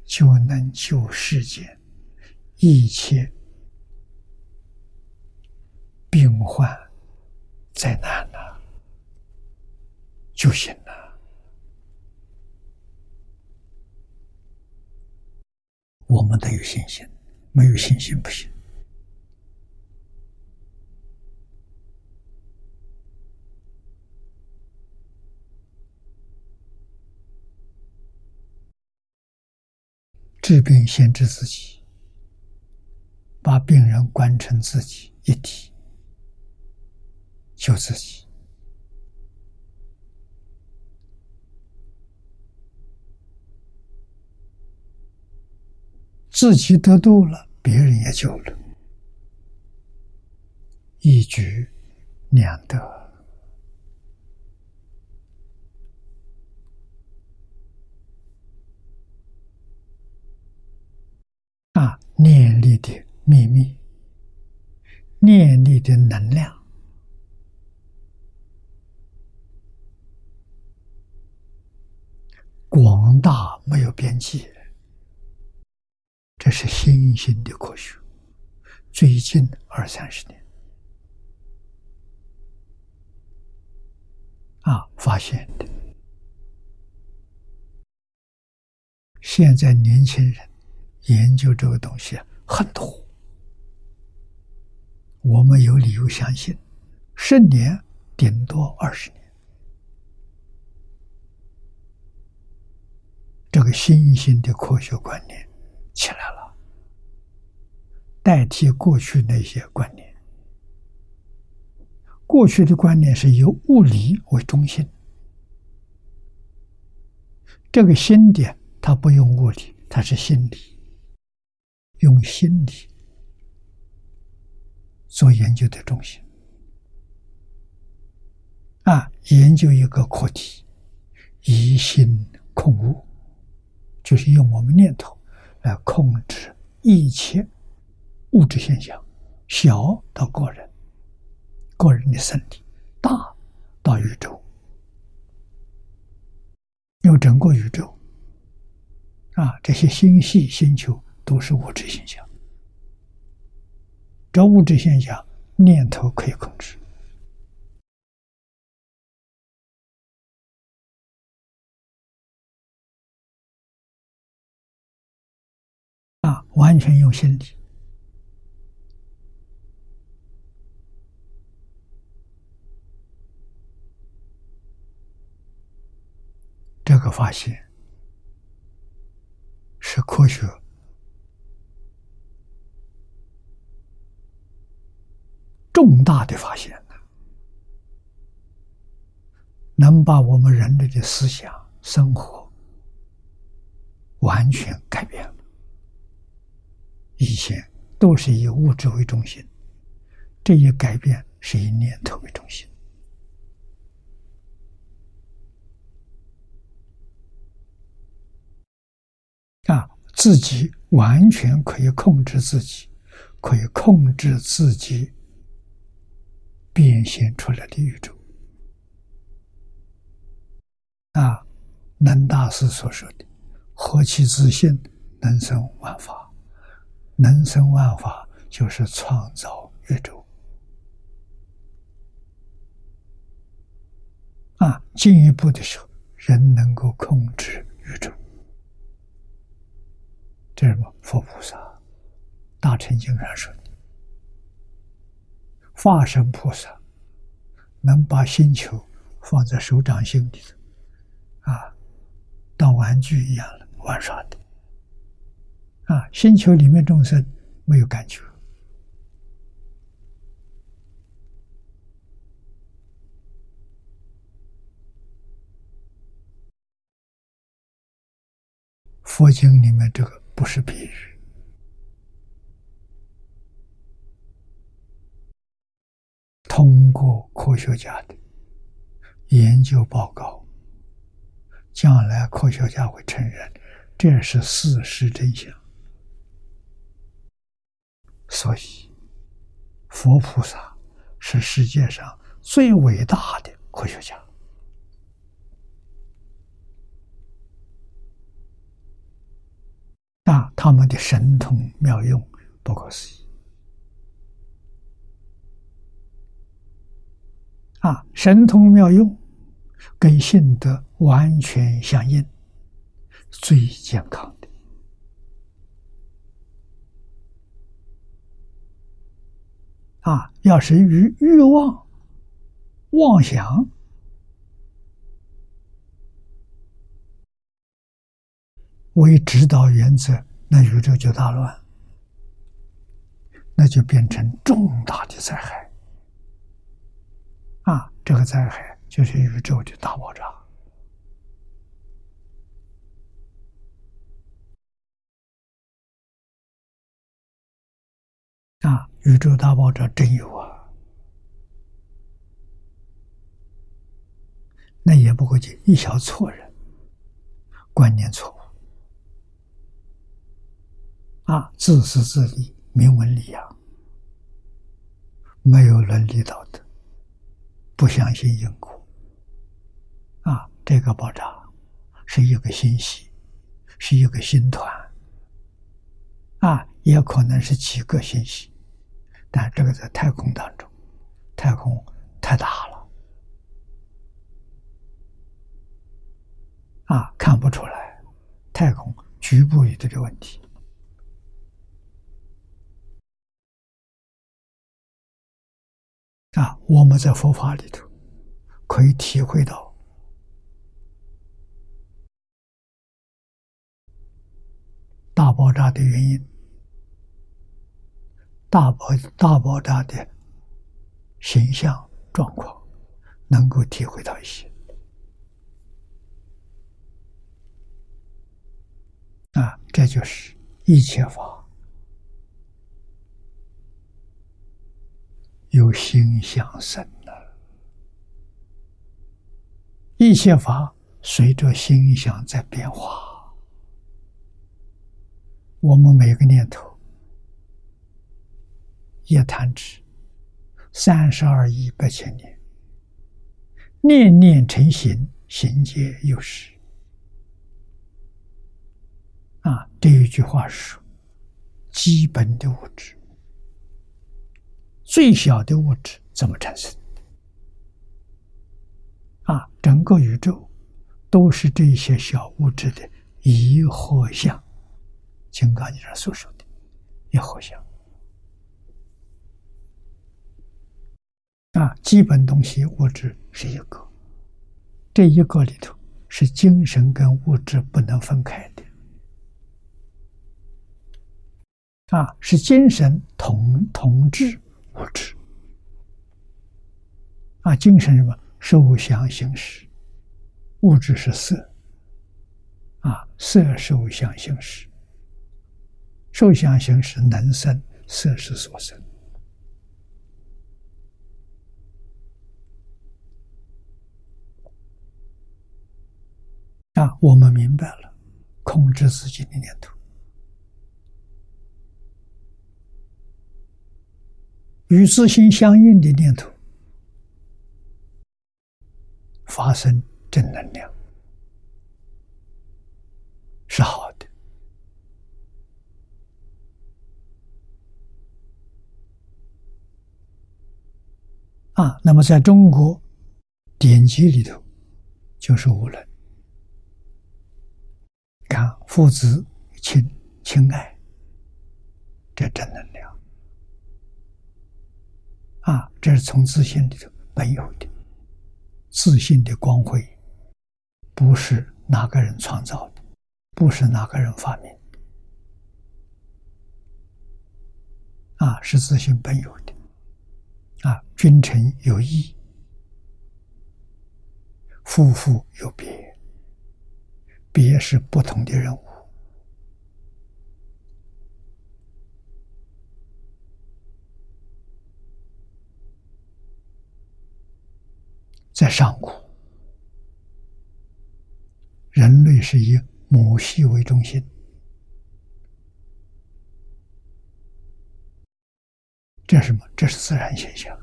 就能救世间一切病患灾难了，就行了。我们得有信心，没有信心不行。治病先治自己，把病人关成自己一体，救自己。自己得度了，别人也救了，一举两得。啊，念力的秘密，念力的能量，广大没有边际。是新兴的科学，最近二三十年啊发现的。现在年轻人研究这个东西很多，我们有理由相信，十年顶多二十年，这个新兴的科学观念。起来了，代替过去那些观念。过去的观念是以物理为中心，这个心点它不用物理，它是心理，用心理做研究的中心。啊，研究一个课题，疑心控物，就是用我们念头。来控制一切物质现象，小到个人、个人的身体，大到宇宙，有整个宇宙啊，这些星系、星球都是物质现象。这物质现象，念头可以控制。啊，完全用心理，这个发现是科学重大的发现能把我们人类的思想、生活完全改变了。以前都是以物质为中心，这一改变是以念头为中心。啊，自己完全可以控制自己，可以控制自己变现出来的宇宙。啊，能大师所说的“何其自信，能生万法”。能生万法，就是创造宇宙。啊，进一步的时候，人能够控制宇宙。这是什么？佛菩萨、大乘经上说的，化身菩萨能把星球放在手掌心里头，啊，当玩具一样的玩耍的。啊，星球里面众生没有感觉。佛经里面这个不是比喻通过科学家的研究报告将来科学家会承认这是事实真相。所以佛菩萨是世界上最伟大的科学家。啊，他们的神通妙用不可思议。啊，神通妙用跟性德完全相应，最健康的。啊，要是欲欲望、妄想为指导原则，那宇宙就大乱，那就变成重大的灾害。啊，这个灾害就是宇宙的大爆炸。啊，宇宙大爆炸真有啊！那也不过就一小撮人观念错误啊，自私自利、名闻利养，没有伦理道德，不相信因果啊！这个爆炸是一个星系，是一个星团啊，也可能是几个星系。但这个在太空当中，太空太大了，啊，看不出来，太空局部有这个问题，啊，我们在佛法里头可以体会到大爆炸的原因。大爆大爆炸的形象状况，能够体会到一些啊，这就是一切法由心想生的，一切法随着心想在变化，我们每个念头。也弹指三十二亿八千年，念念成形，形皆有时。啊，这一句话是基本的物质，最小的物质怎么产生？啊，整个宇宙都是这些小物质的一合相，金刚经上所说的一合相。啊，基本东西物质是一个，这一个里头是精神跟物质不能分开的。啊，是精神统统治物质。啊，精神什么？受想行识，物质是色。啊，色受想行识，受想行识能生，色是所生。啊，我们明白了，控制自己的念头，与自心相应的念头发生正能量，是好的。啊，那么在中国典籍里头，就是无论。看父子亲亲爱，这正能量啊！这是从自信里头本有的自信的光辉，不是哪个人创造的，不是哪个人发明的啊！是自信本有的啊！君臣有义，夫妇有别。别是不同的人物，在上古，人类是以母系为中心，这是什么？这是自然现象，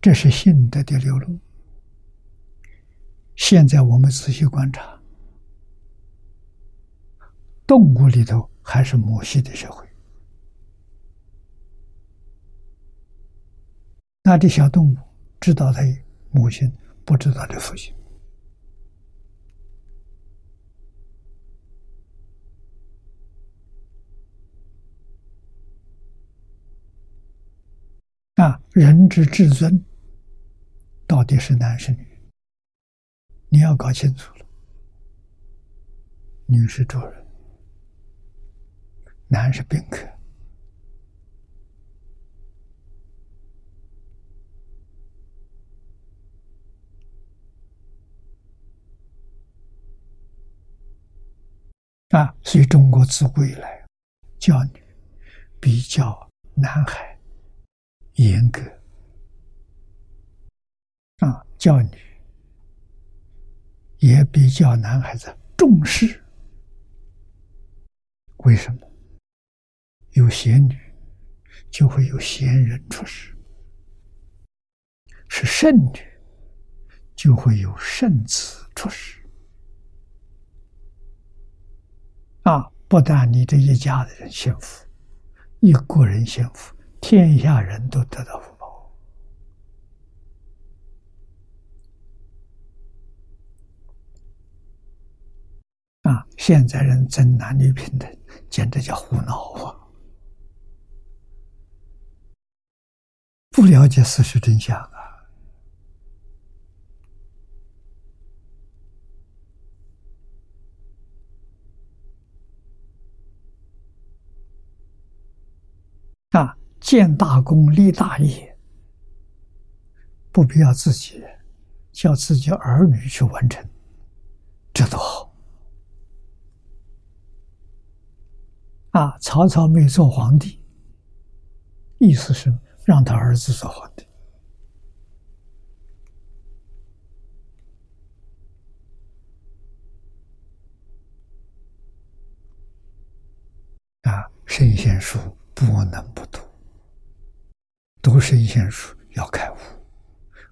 这是性德的流露。现在我们仔细观察，动物里头还是母系的社会，那这小动物知道它母亲，不知道它父亲。啊，人之至尊到底是男是女？你要搞清楚了。女是主人，男是宾客。啊，所以中国自古以来教女比较男孩。严格啊，教女也比较男孩子重视。为什么？有贤女，就会有贤人出世；是圣女，就会有圣子出世。啊，不但你这一家的人幸福，一个人幸福。天下人都得到福报啊！现在人争男女平等，简直叫胡闹啊！不了解事实真相啊！啊！建大功立大业，不必要自己，叫自己儿女去完成，这多好！啊，曹操没做皇帝，意思是让他儿子做皇帝。啊，圣贤书不能不读。读神仙书要开悟，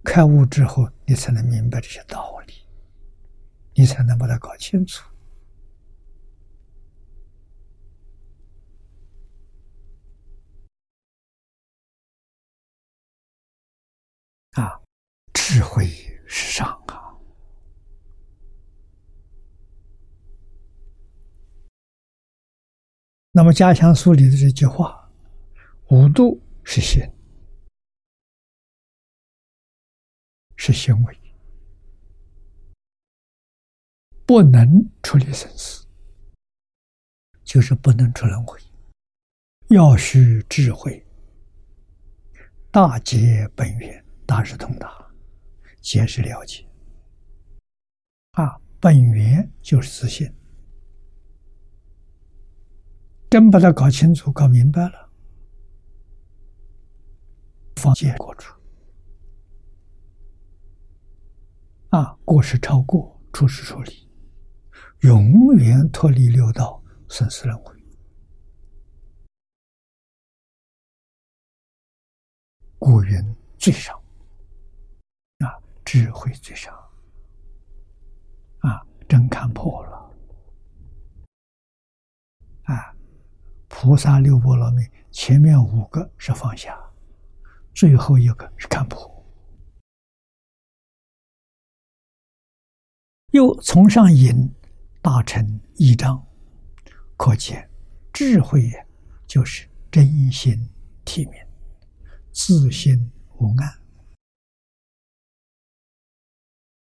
开悟之后，你才能明白这些道理，你才能把它搞清楚。啊，智慧是上啊。那么《家乡书》里的这句话，五度是心。是行为，不能处理生死，就是不能出轮回，要需智慧，大结本源，大是通达，皆是了解。啊，本源就是自信，真把它搞清楚、搞明白了，方见过处。啊，过失超过，出事处理，永远脱离六道生死轮回。古人最上，啊，智慧最上，啊，真看破了，啊，菩萨六波罗蜜，前面五个是放下，最后一个是看破。又从上引大乘一章，可见智慧就是真心体面，自心无暗。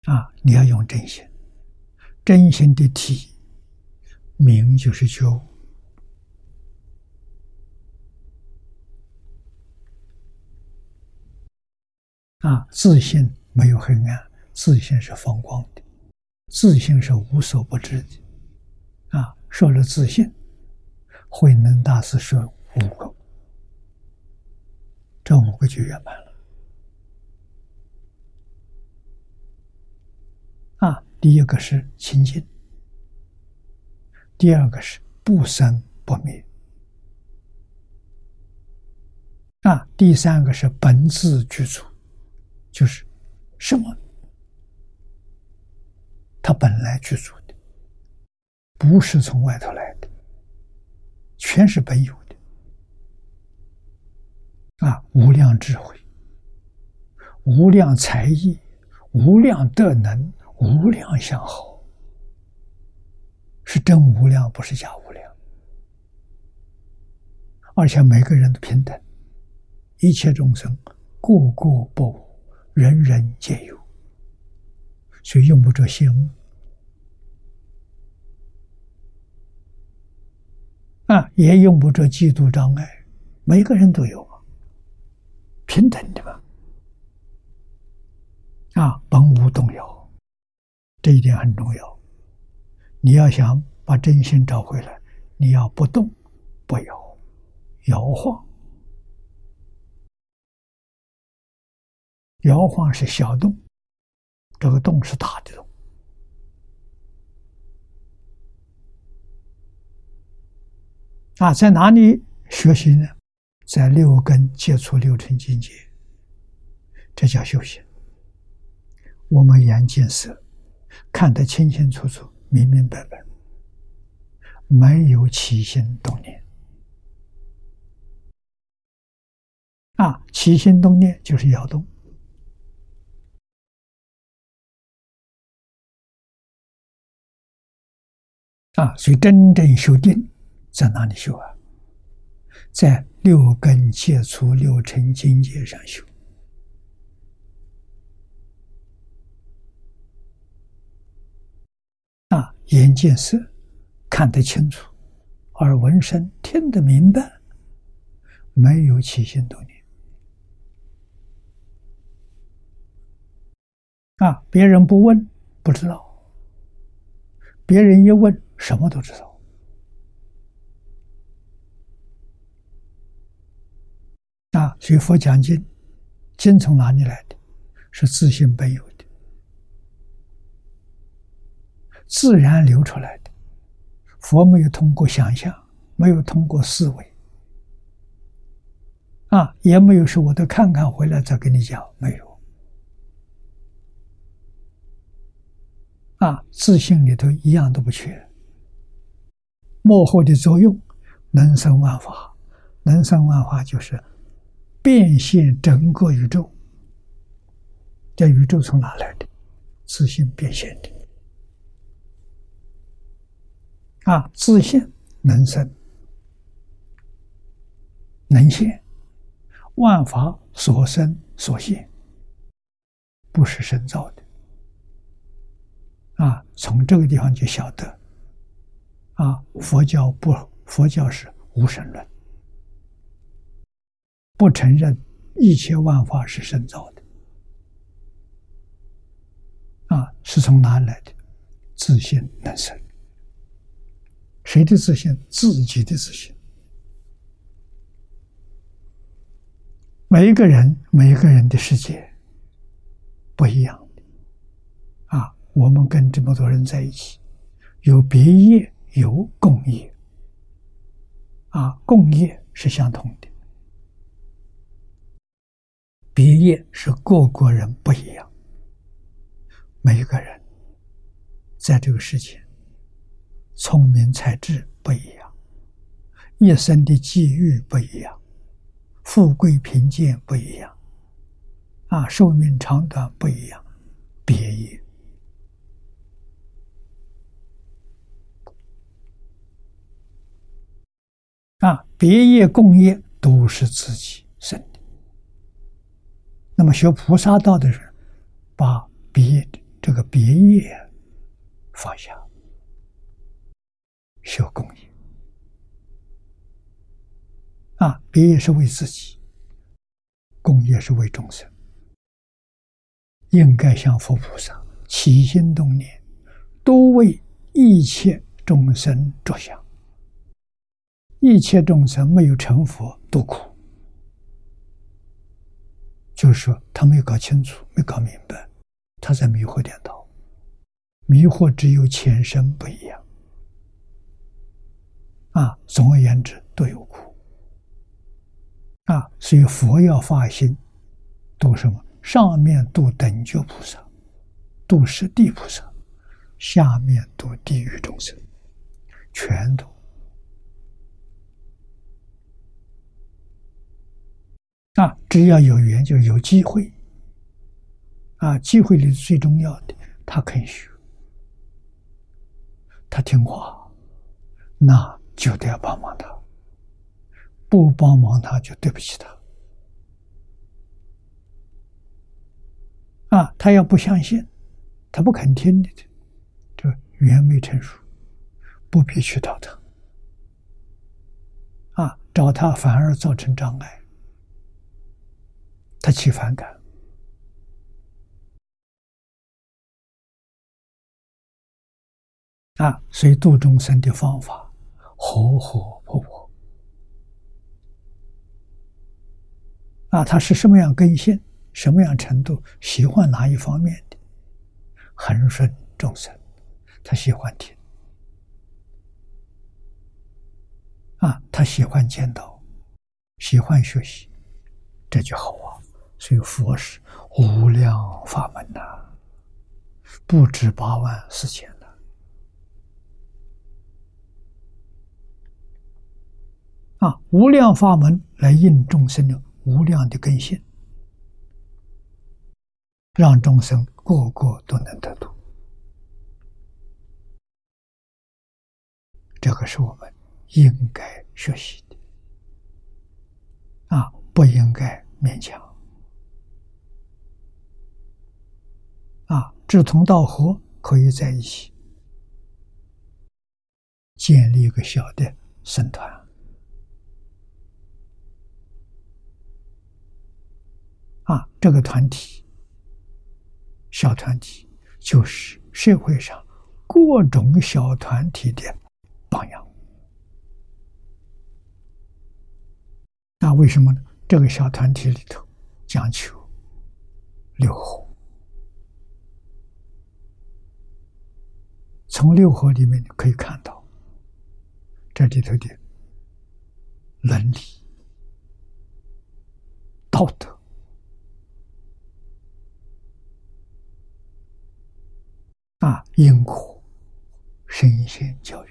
啊，你要用真心，真心的体明就是觉。啊，自信没有黑暗，自信是放光的。自信是无所不知的，啊，说了自信，慧能大师说五个，这五个就圆满了。啊，第一个是清净，第二个是不生不灭，啊，第三个是本自具足，就是什么？他本来具足的，不是从外头来的，全是本有的。啊，无量智慧，无量才艺，无量德能，无量相好，是真无量，不是假无量。而且每个人都平等，一切众生个个不无，人人皆有，所以用不着羡慕。啊，也用不着嫉妒障碍，每个人都有，平等的嘛。啊，本无动摇，这一点很重要。你要想把真心找回来，你要不动不摇。摇晃，摇晃是小动，这个动是大的动。啊，在哪里学习呢？在六根接触六尘境界，这叫修行。我们眼见色，看得清清楚楚、明明白白，没有起心动念。啊，起心动念就是摇动啊，所以真正修定在哪里修啊？在六根接触六尘境界上修啊，眼见色看得清楚，耳闻声听得明白，没有起心动念。啊！别人不问不知道，别人一问什么都知道。啊！所以佛讲经，经从哪里来的？是自信本有的，自然流出来的。佛没有通过想象，没有通过思维，啊，也没有说我都看看回来再跟你讲，没有。啊，自信里头一样都不缺。幕后的作用，能生万法，能生万法就是变现整个宇宙。这宇宙从哪来的？自信变现的。啊，自信能生，能现，万法所生所现，不是神造的。啊，从这个地方就晓得，啊，佛教不，佛教是无神论，不承认一切万法是神造的，啊，是从哪来的？自信能生，谁的自信？自己的自信。每一个人，每一个人的世界不一样。的啊我们跟这么多人在一起，有别业，有共业，啊，共业是相同的，别业是各国人不一样。每一个人在这个世界，聪明才智不一样，一生的际遇不一样，富贵贫贱不一样，啊，寿命长短不一样，别业。啊，别业共业都是自己生的。那么学菩萨道的人，把别这个别业放下，修共业。啊，别业是为自己，共业是为众生。应该向佛菩萨起心动念，都为一切众生着想。一切众生没有成佛都苦，就是说他没有搞清楚，没搞明白，他在迷惑颠倒，迷惑只有前身不一样。啊，总而言之都有苦。啊，所以佛要发心度什么？上面度等觉菩萨，度十地菩萨，下面度地狱众生，全都。啊，只要有缘就有机会。啊，机会里最重要的，他肯学，他听话，那就得要帮忙他。不帮忙他就对不起他。啊，他要不相信，他不肯听你的，这缘没成熟，不必去找他。啊，找他反而造成障碍，他起反感。啊，所以度众生的方法，活活泼泼。啊，他是什么样根性，什么样程度，喜欢哪一方面的，恒顺众生，他喜欢听。啊，他喜欢见到，喜欢学习，这就好啊。所以佛是无量法门呐，不止八万四千。啊，无量法门来应众生的无量的根性，让众生个个都能得度。这个是我们应该学习的，啊，不应该勉强。啊，志同道合可以在一起建立一个小的僧团。啊，这个团体，小团体就是社会上各种小团体的榜样。那为什么呢？这个小团体里头讲求六合，从六合里面可以看到这里头的伦理、道德。啊，因果、身心教育，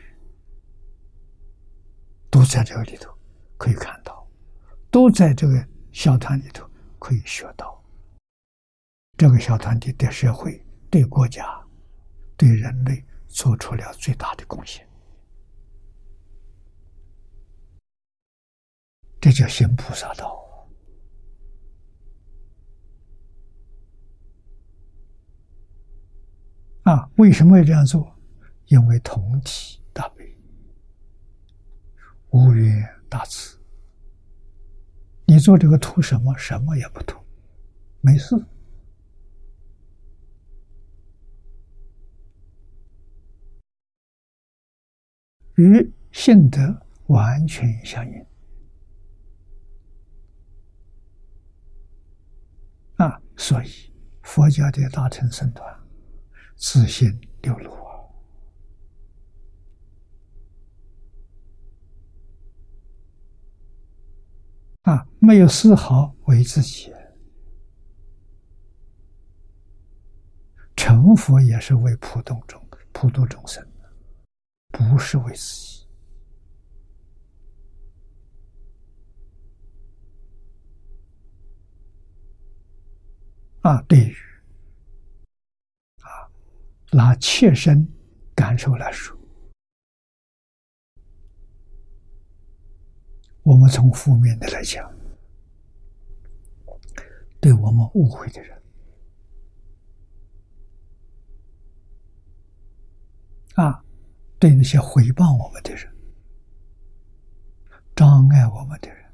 都在这个里头可以看到，都在这个小团里头可以学到。这个小团体对社会、对国家、对人类做出了最大的贡献，这叫行菩萨道。啊，为什么要这样做？因为同体大悲，无缘大慈。你做这个图什么？什么也不图，没事。与性德完全相应。啊，所以佛教的大乘僧团。自信流露啊！啊，没有丝毫为自己，成佛也是为普度众普度众生不是为自己啊！对于啊。拿切身感受来说，我们从负面的来讲，对我们误会的人，啊，对那些诽谤我们的人、障碍我们的人、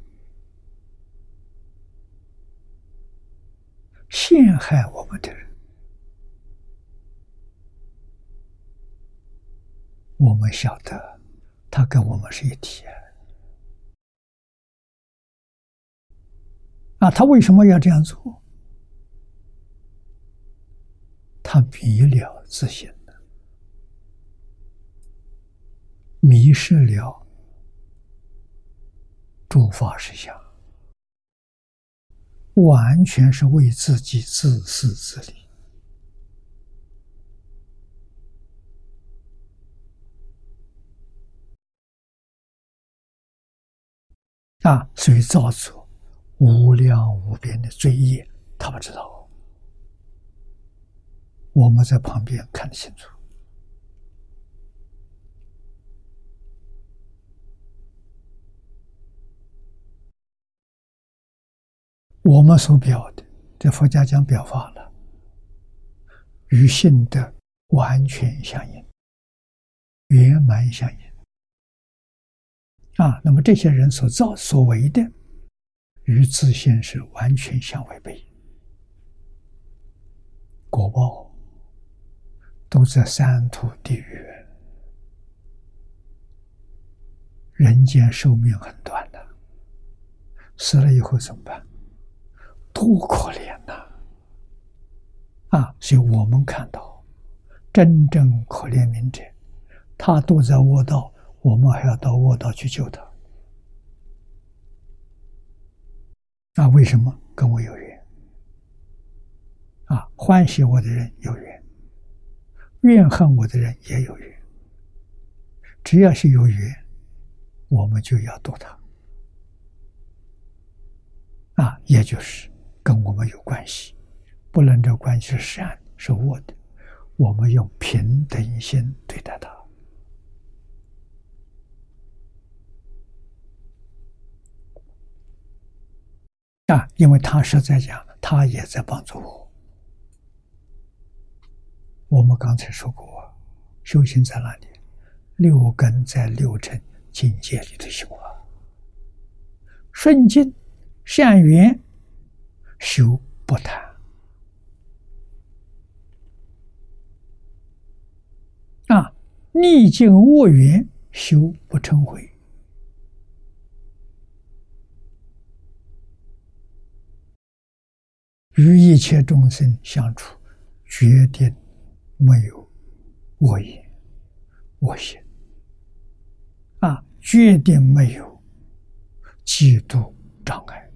陷害我们的人。我们晓得，他跟我们是一体。啊，他为什么要这样做？他迷了自信了，迷失了诸法实相。完全是为自己自私自利啊！所以造作无量无边的罪业，他不知道，我们在旁边看得清楚。我们所表的，这佛家讲表法了，与性的完全相应，圆满相应。啊，那么这些人所造所为的，与自性是完全相违背，果报都在三途地狱，人间寿命很短的，死了以后怎么办？多可怜呐！啊，所以我们看到真正可怜民者，他躲在卧道，我们还要到卧道去救他。啊，为什么跟我有缘？啊，欢喜我的人有缘，怨恨我的人也有缘。只要是有缘，我们就要度他。啊，也就是。跟我们有关系，不能这关系是善是恶的，我们用平等心对待他啊，因为他是在讲，他也在帮助我。我们刚才说过，修行在哪里？六根在六尘境界里头修啊，顺境善缘。修不谈。啊，逆境恶缘修不成悔，与一切众生相处，决定没有恶言恶行。啊，决定没有嫉妒障碍。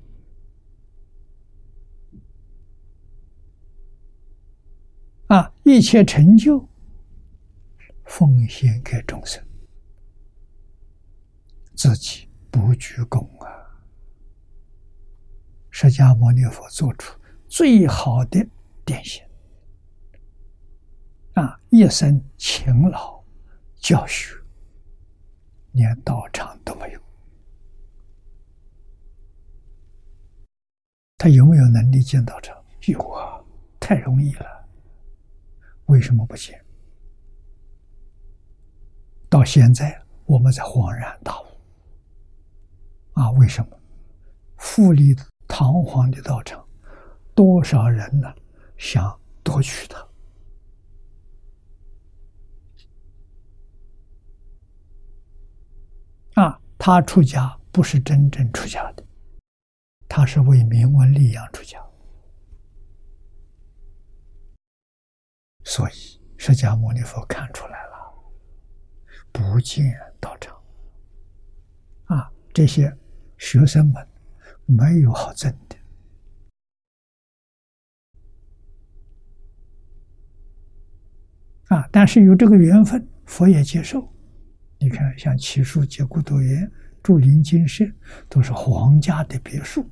啊！一切成就奉献给众生，自己不居功啊！释迦牟尼佛做出最好的典型啊！一生勤劳教学，连道场都没有，他有没有能力建道场？有啊，太容易了。为什么不行？到现在我们才恍然大悟啊！为什么富丽堂皇的道场，多少人呢想夺取它？啊，他出家不是真正出家的，他是为名闻利养出家。所以，释迦牟尼佛看出来了，不见道场啊！这些学生们没有好证的啊，但是有这个缘分，佛也接受。你看，像奇树结孤独园、竹林精舍，都是皇家的别墅。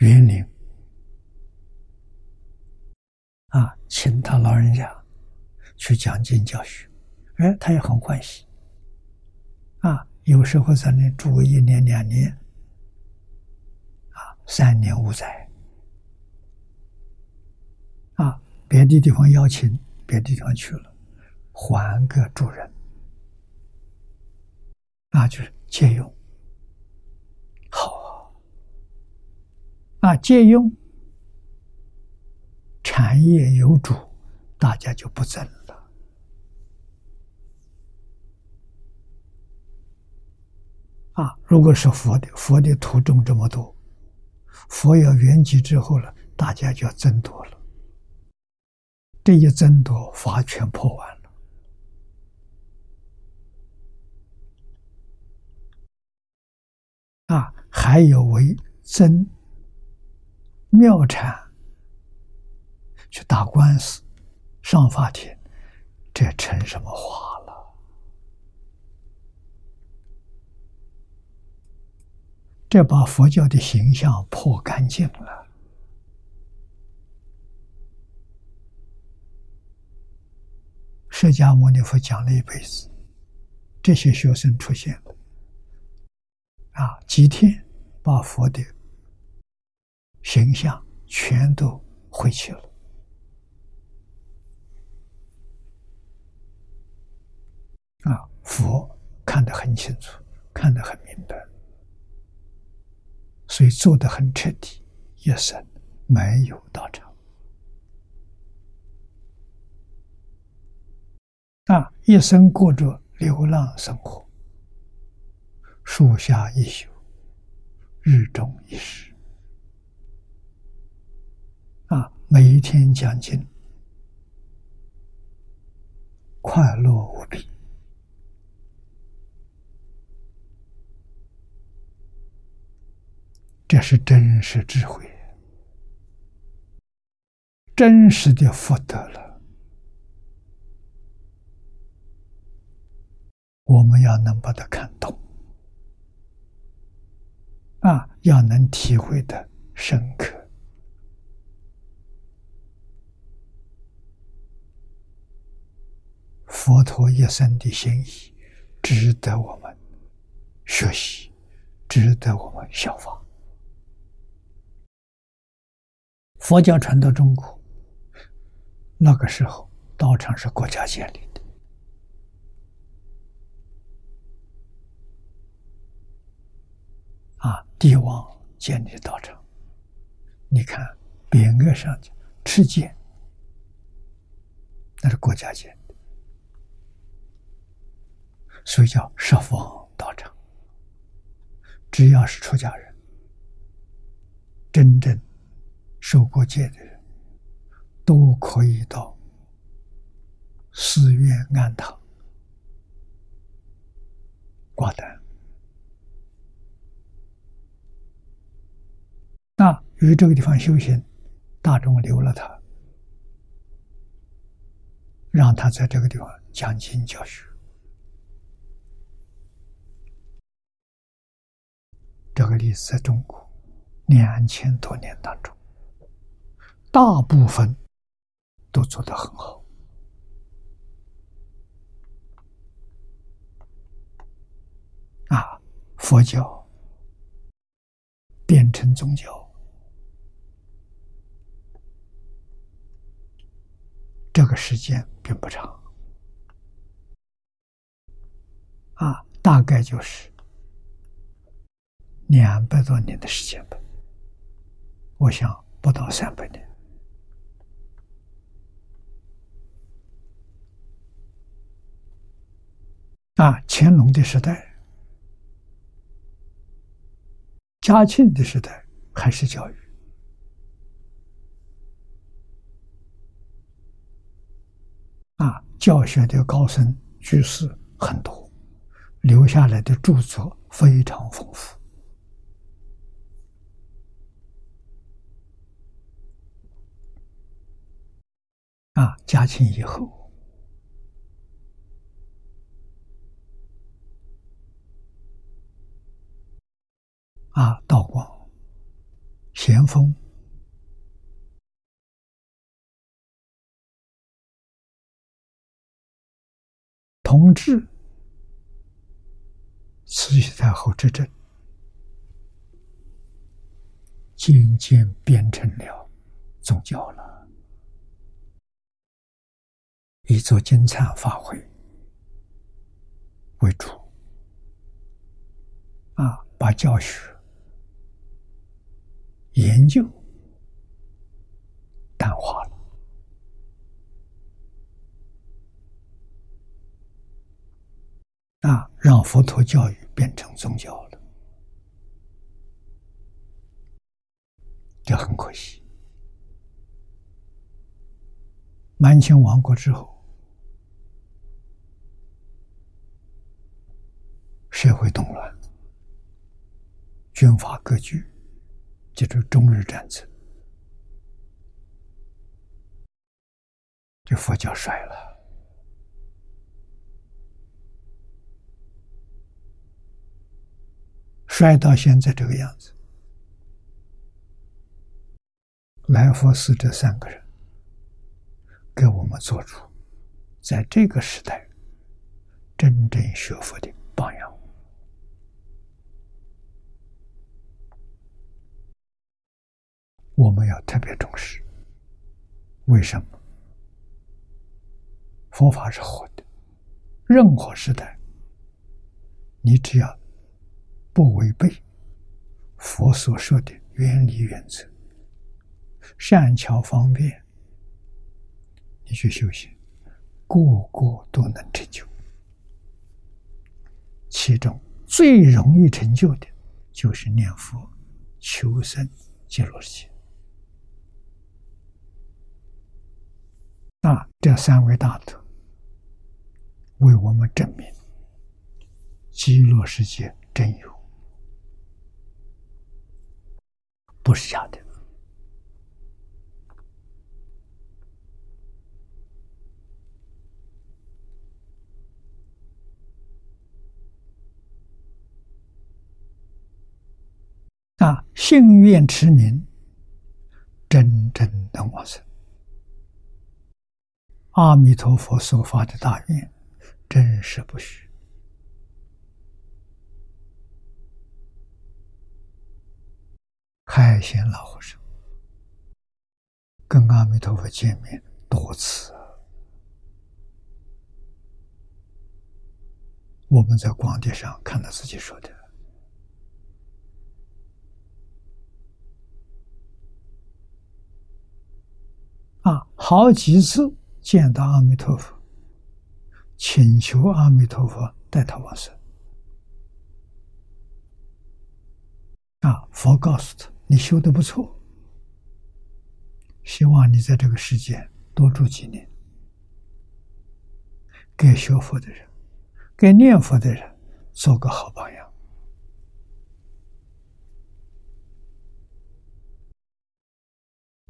园林啊，请他老人家去讲经教学，哎，他也很欢喜啊。有时候在那住个一年两年，啊，三年五载啊。别的地方邀请，别的地方去了，还个主人，那就是借用。啊，借用产业有主，大家就不争了。啊，如果是佛的，佛的徒众这么多，佛要圆寂之后了，大家就要争夺了。这一争夺，法全破完了。啊，还有为争。妙禅去打官司、上法庭，这成什么话了？这把佛教的形象破干净了。释迦牟尼佛讲了一辈子，这些学生出现了，啊，几天把佛的形象全都毁去了，啊，佛看得很清楚，看得很明白，所以做得很彻底，一生没有道场。啊，一生过着流浪生活，树下一宿，日中一时。每一天讲经，快乐无比。这是真实智慧，真实的福德了。我们要能把它看懂，啊，要能体会的深刻。佛陀一生的心意，值得我们学习，值得我们效仿。佛教传到中国，那个时候道场是国家建立的。啊！帝王建立道场，你看匾额上的持剑，那是国家建立，所以叫十方道场。只要是出家人，真正受过戒的人，都可以到寺院庵堂挂单。那于这个地方修行，大众留了他，让他在这个地方讲经教学。这个例子在中国两千多年当中，大部分都做得很好。啊，佛教变成宗教。这个时间并不长，啊，大概就是两百多年的时间吧。我想不到三百年。啊，乾隆的时代、嘉庆的时代还是教育。啊，教学的高僧居士很多，留下来的著作非常丰富。啊，嘉庆以后，啊，道光、咸丰。同治、慈禧太后执政，渐渐变成了宗教了，以做金灿法会为主，啊，把教学、研究淡化了。啊，让佛陀教育变成宗教了，这很可惜。满清亡国之后，社会动乱，军阀割据，就是中日战争，这佛教衰了。摔到现在这个样子，来佛寺这三个人给我们做出在这个时代真正学佛的榜样。我们要特别重视，为什么？佛法是活的，任何时代，你只要。不违背佛所说的原理原则，善巧方便，你去修行，个个都能成就。其中最容易成就的，就是念佛求生极乐世界。那这三位大德为我们证明，极乐世界真有。不是假的啊！幸愿持名，真正的往生。阿弥陀佛所发的大愿，真实不虚。开显老和尚跟阿弥陀佛见面多次，我们在光碟上看到自己说的啊，好几次见到阿弥陀佛，请求阿弥陀佛带他往生啊，佛告诉他。你修的不错，希望你在这个世界多住几年，给学佛的人、给念佛的人做个好榜样。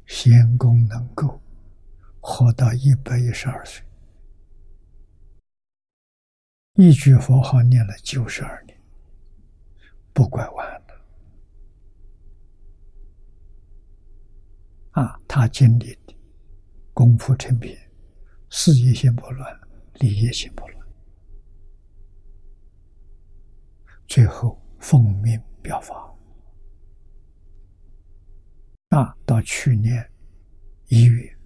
仙功能够活到一百一十二岁，一句佛号念了九十二年，不拐弯。啊，他经历的功夫成片，事业心不乱，理业心不乱，最后奉命表法。啊，到去年一月，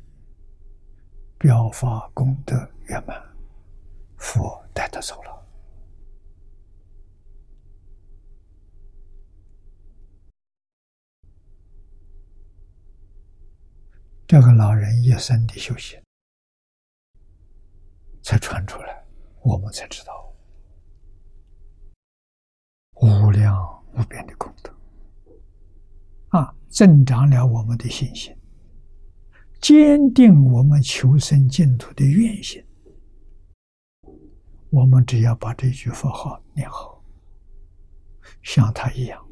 表法功德圆满，佛带他走了。这个老人一生的修行，才传出来，我们才知道无量无边的功德啊，增长了我们的信心，坚定我们求生净土的愿心。我们只要把这句佛号念好，像他一样，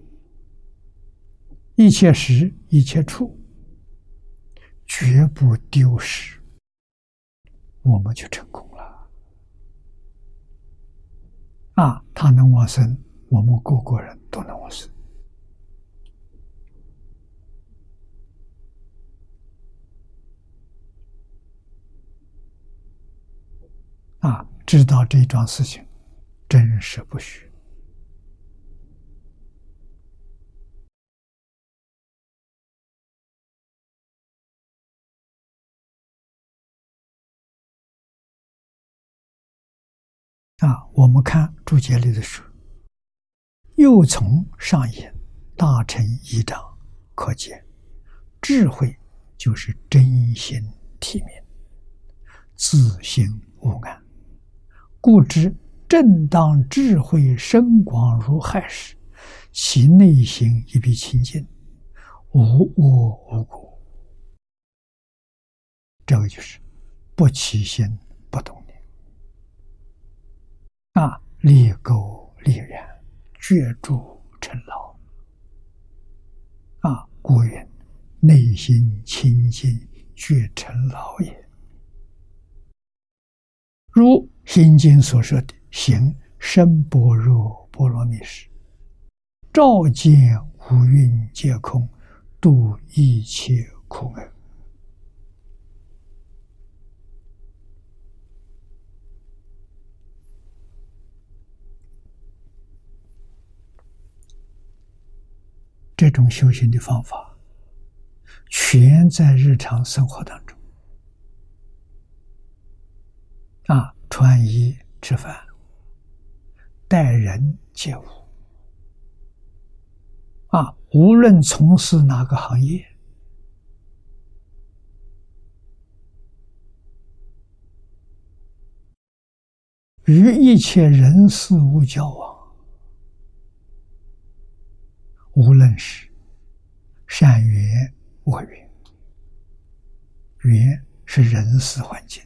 一切时一切处。绝不丢失，我们就成功了。啊，他能往生，我们个个人都能往生。啊，知道这桩事情真实不虚。啊，我们看注解里的书，又从上言大乘一章可见，智慧就是真心体面，自性无碍，故知正当智慧深广如海时，其内心亦必清净，无我无故。这个就是不起心不动念。啊，立垢立染，绝诸尘劳，故云：内心清净，觉成老也。如《心经》所说的“行深般若波罗蜜时，照见五蕴皆空，度一切苦厄”。这种修行的方法，全在日常生活当中。啊，穿衣吃饭，待人接物，啊，无论从事哪个行业，与一切人事物交往，无论是善缘恶缘，缘是人事环境。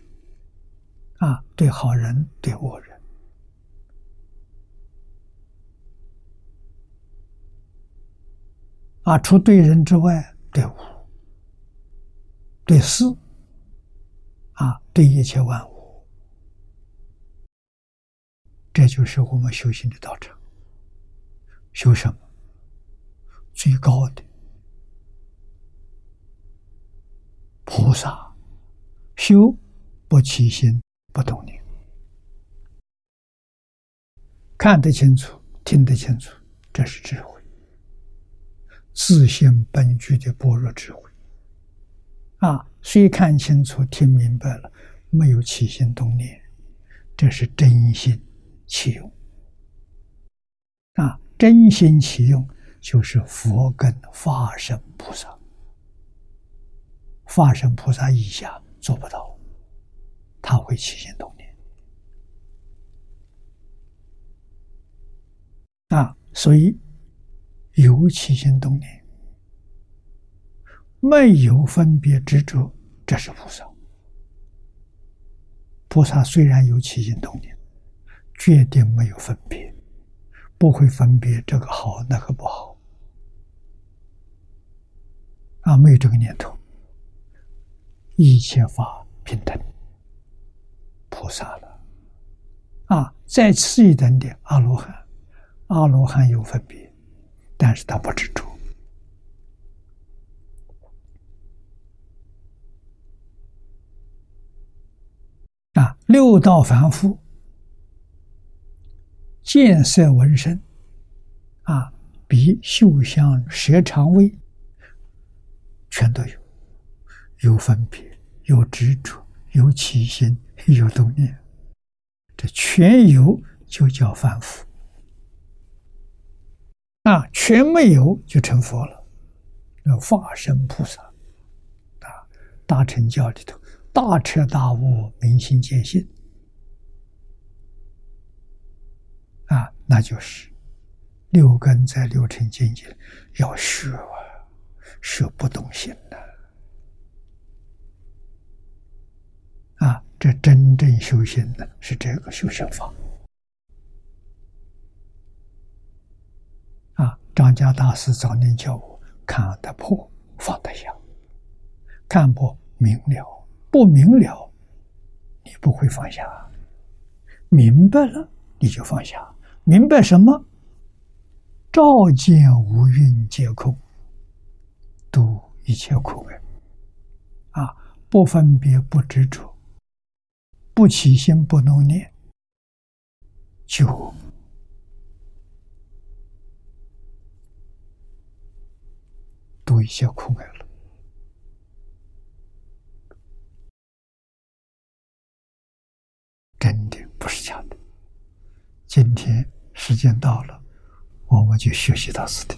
啊，对好人，对恶人，啊，除对人之外，对物，对事，啊，对一切万物，这就是我们修行的道场。修什么？最高的菩萨，修不起心。不动念，看得清楚，听得清楚，这是智慧，自性本具的般若智慧。啊，虽看清楚、听明白了，没有起心动念，这是真心起用。啊，真心起用就是佛跟化身菩萨，化身菩萨以下做不到。他会起心动念啊，所以有起心动念，没有分别执着，这是菩萨。菩萨虽然有起心动念，决定没有分别，不会分别这个好那个不好啊，没有这个念头，一切法平等。菩萨了，啊，再次一等的阿罗汉，阿罗汉有分别，但是他不执着。啊，六道凡夫，见色闻声，啊，鼻嗅香舌肠味，全都有，有分别，有执着，有起心。有动念，这全有就叫凡夫啊，全没有就成佛了。那化身菩萨啊，大乘教里头大彻大悟、明心见性啊，那就是六根在六尘境界要学啊，学不动心的。啊这真正修行的是这个修行法。啊，张家大师早年教我：看得破，放得下；看破明了，不明了，你不会放下；明白了，你就放下。明白什么？照见五蕴皆空，度一切苦厄。啊，不分别，不执着。不起心不动念，就多一些苦爱了。真的不是假的。今天时间到了，我们就学习到此地。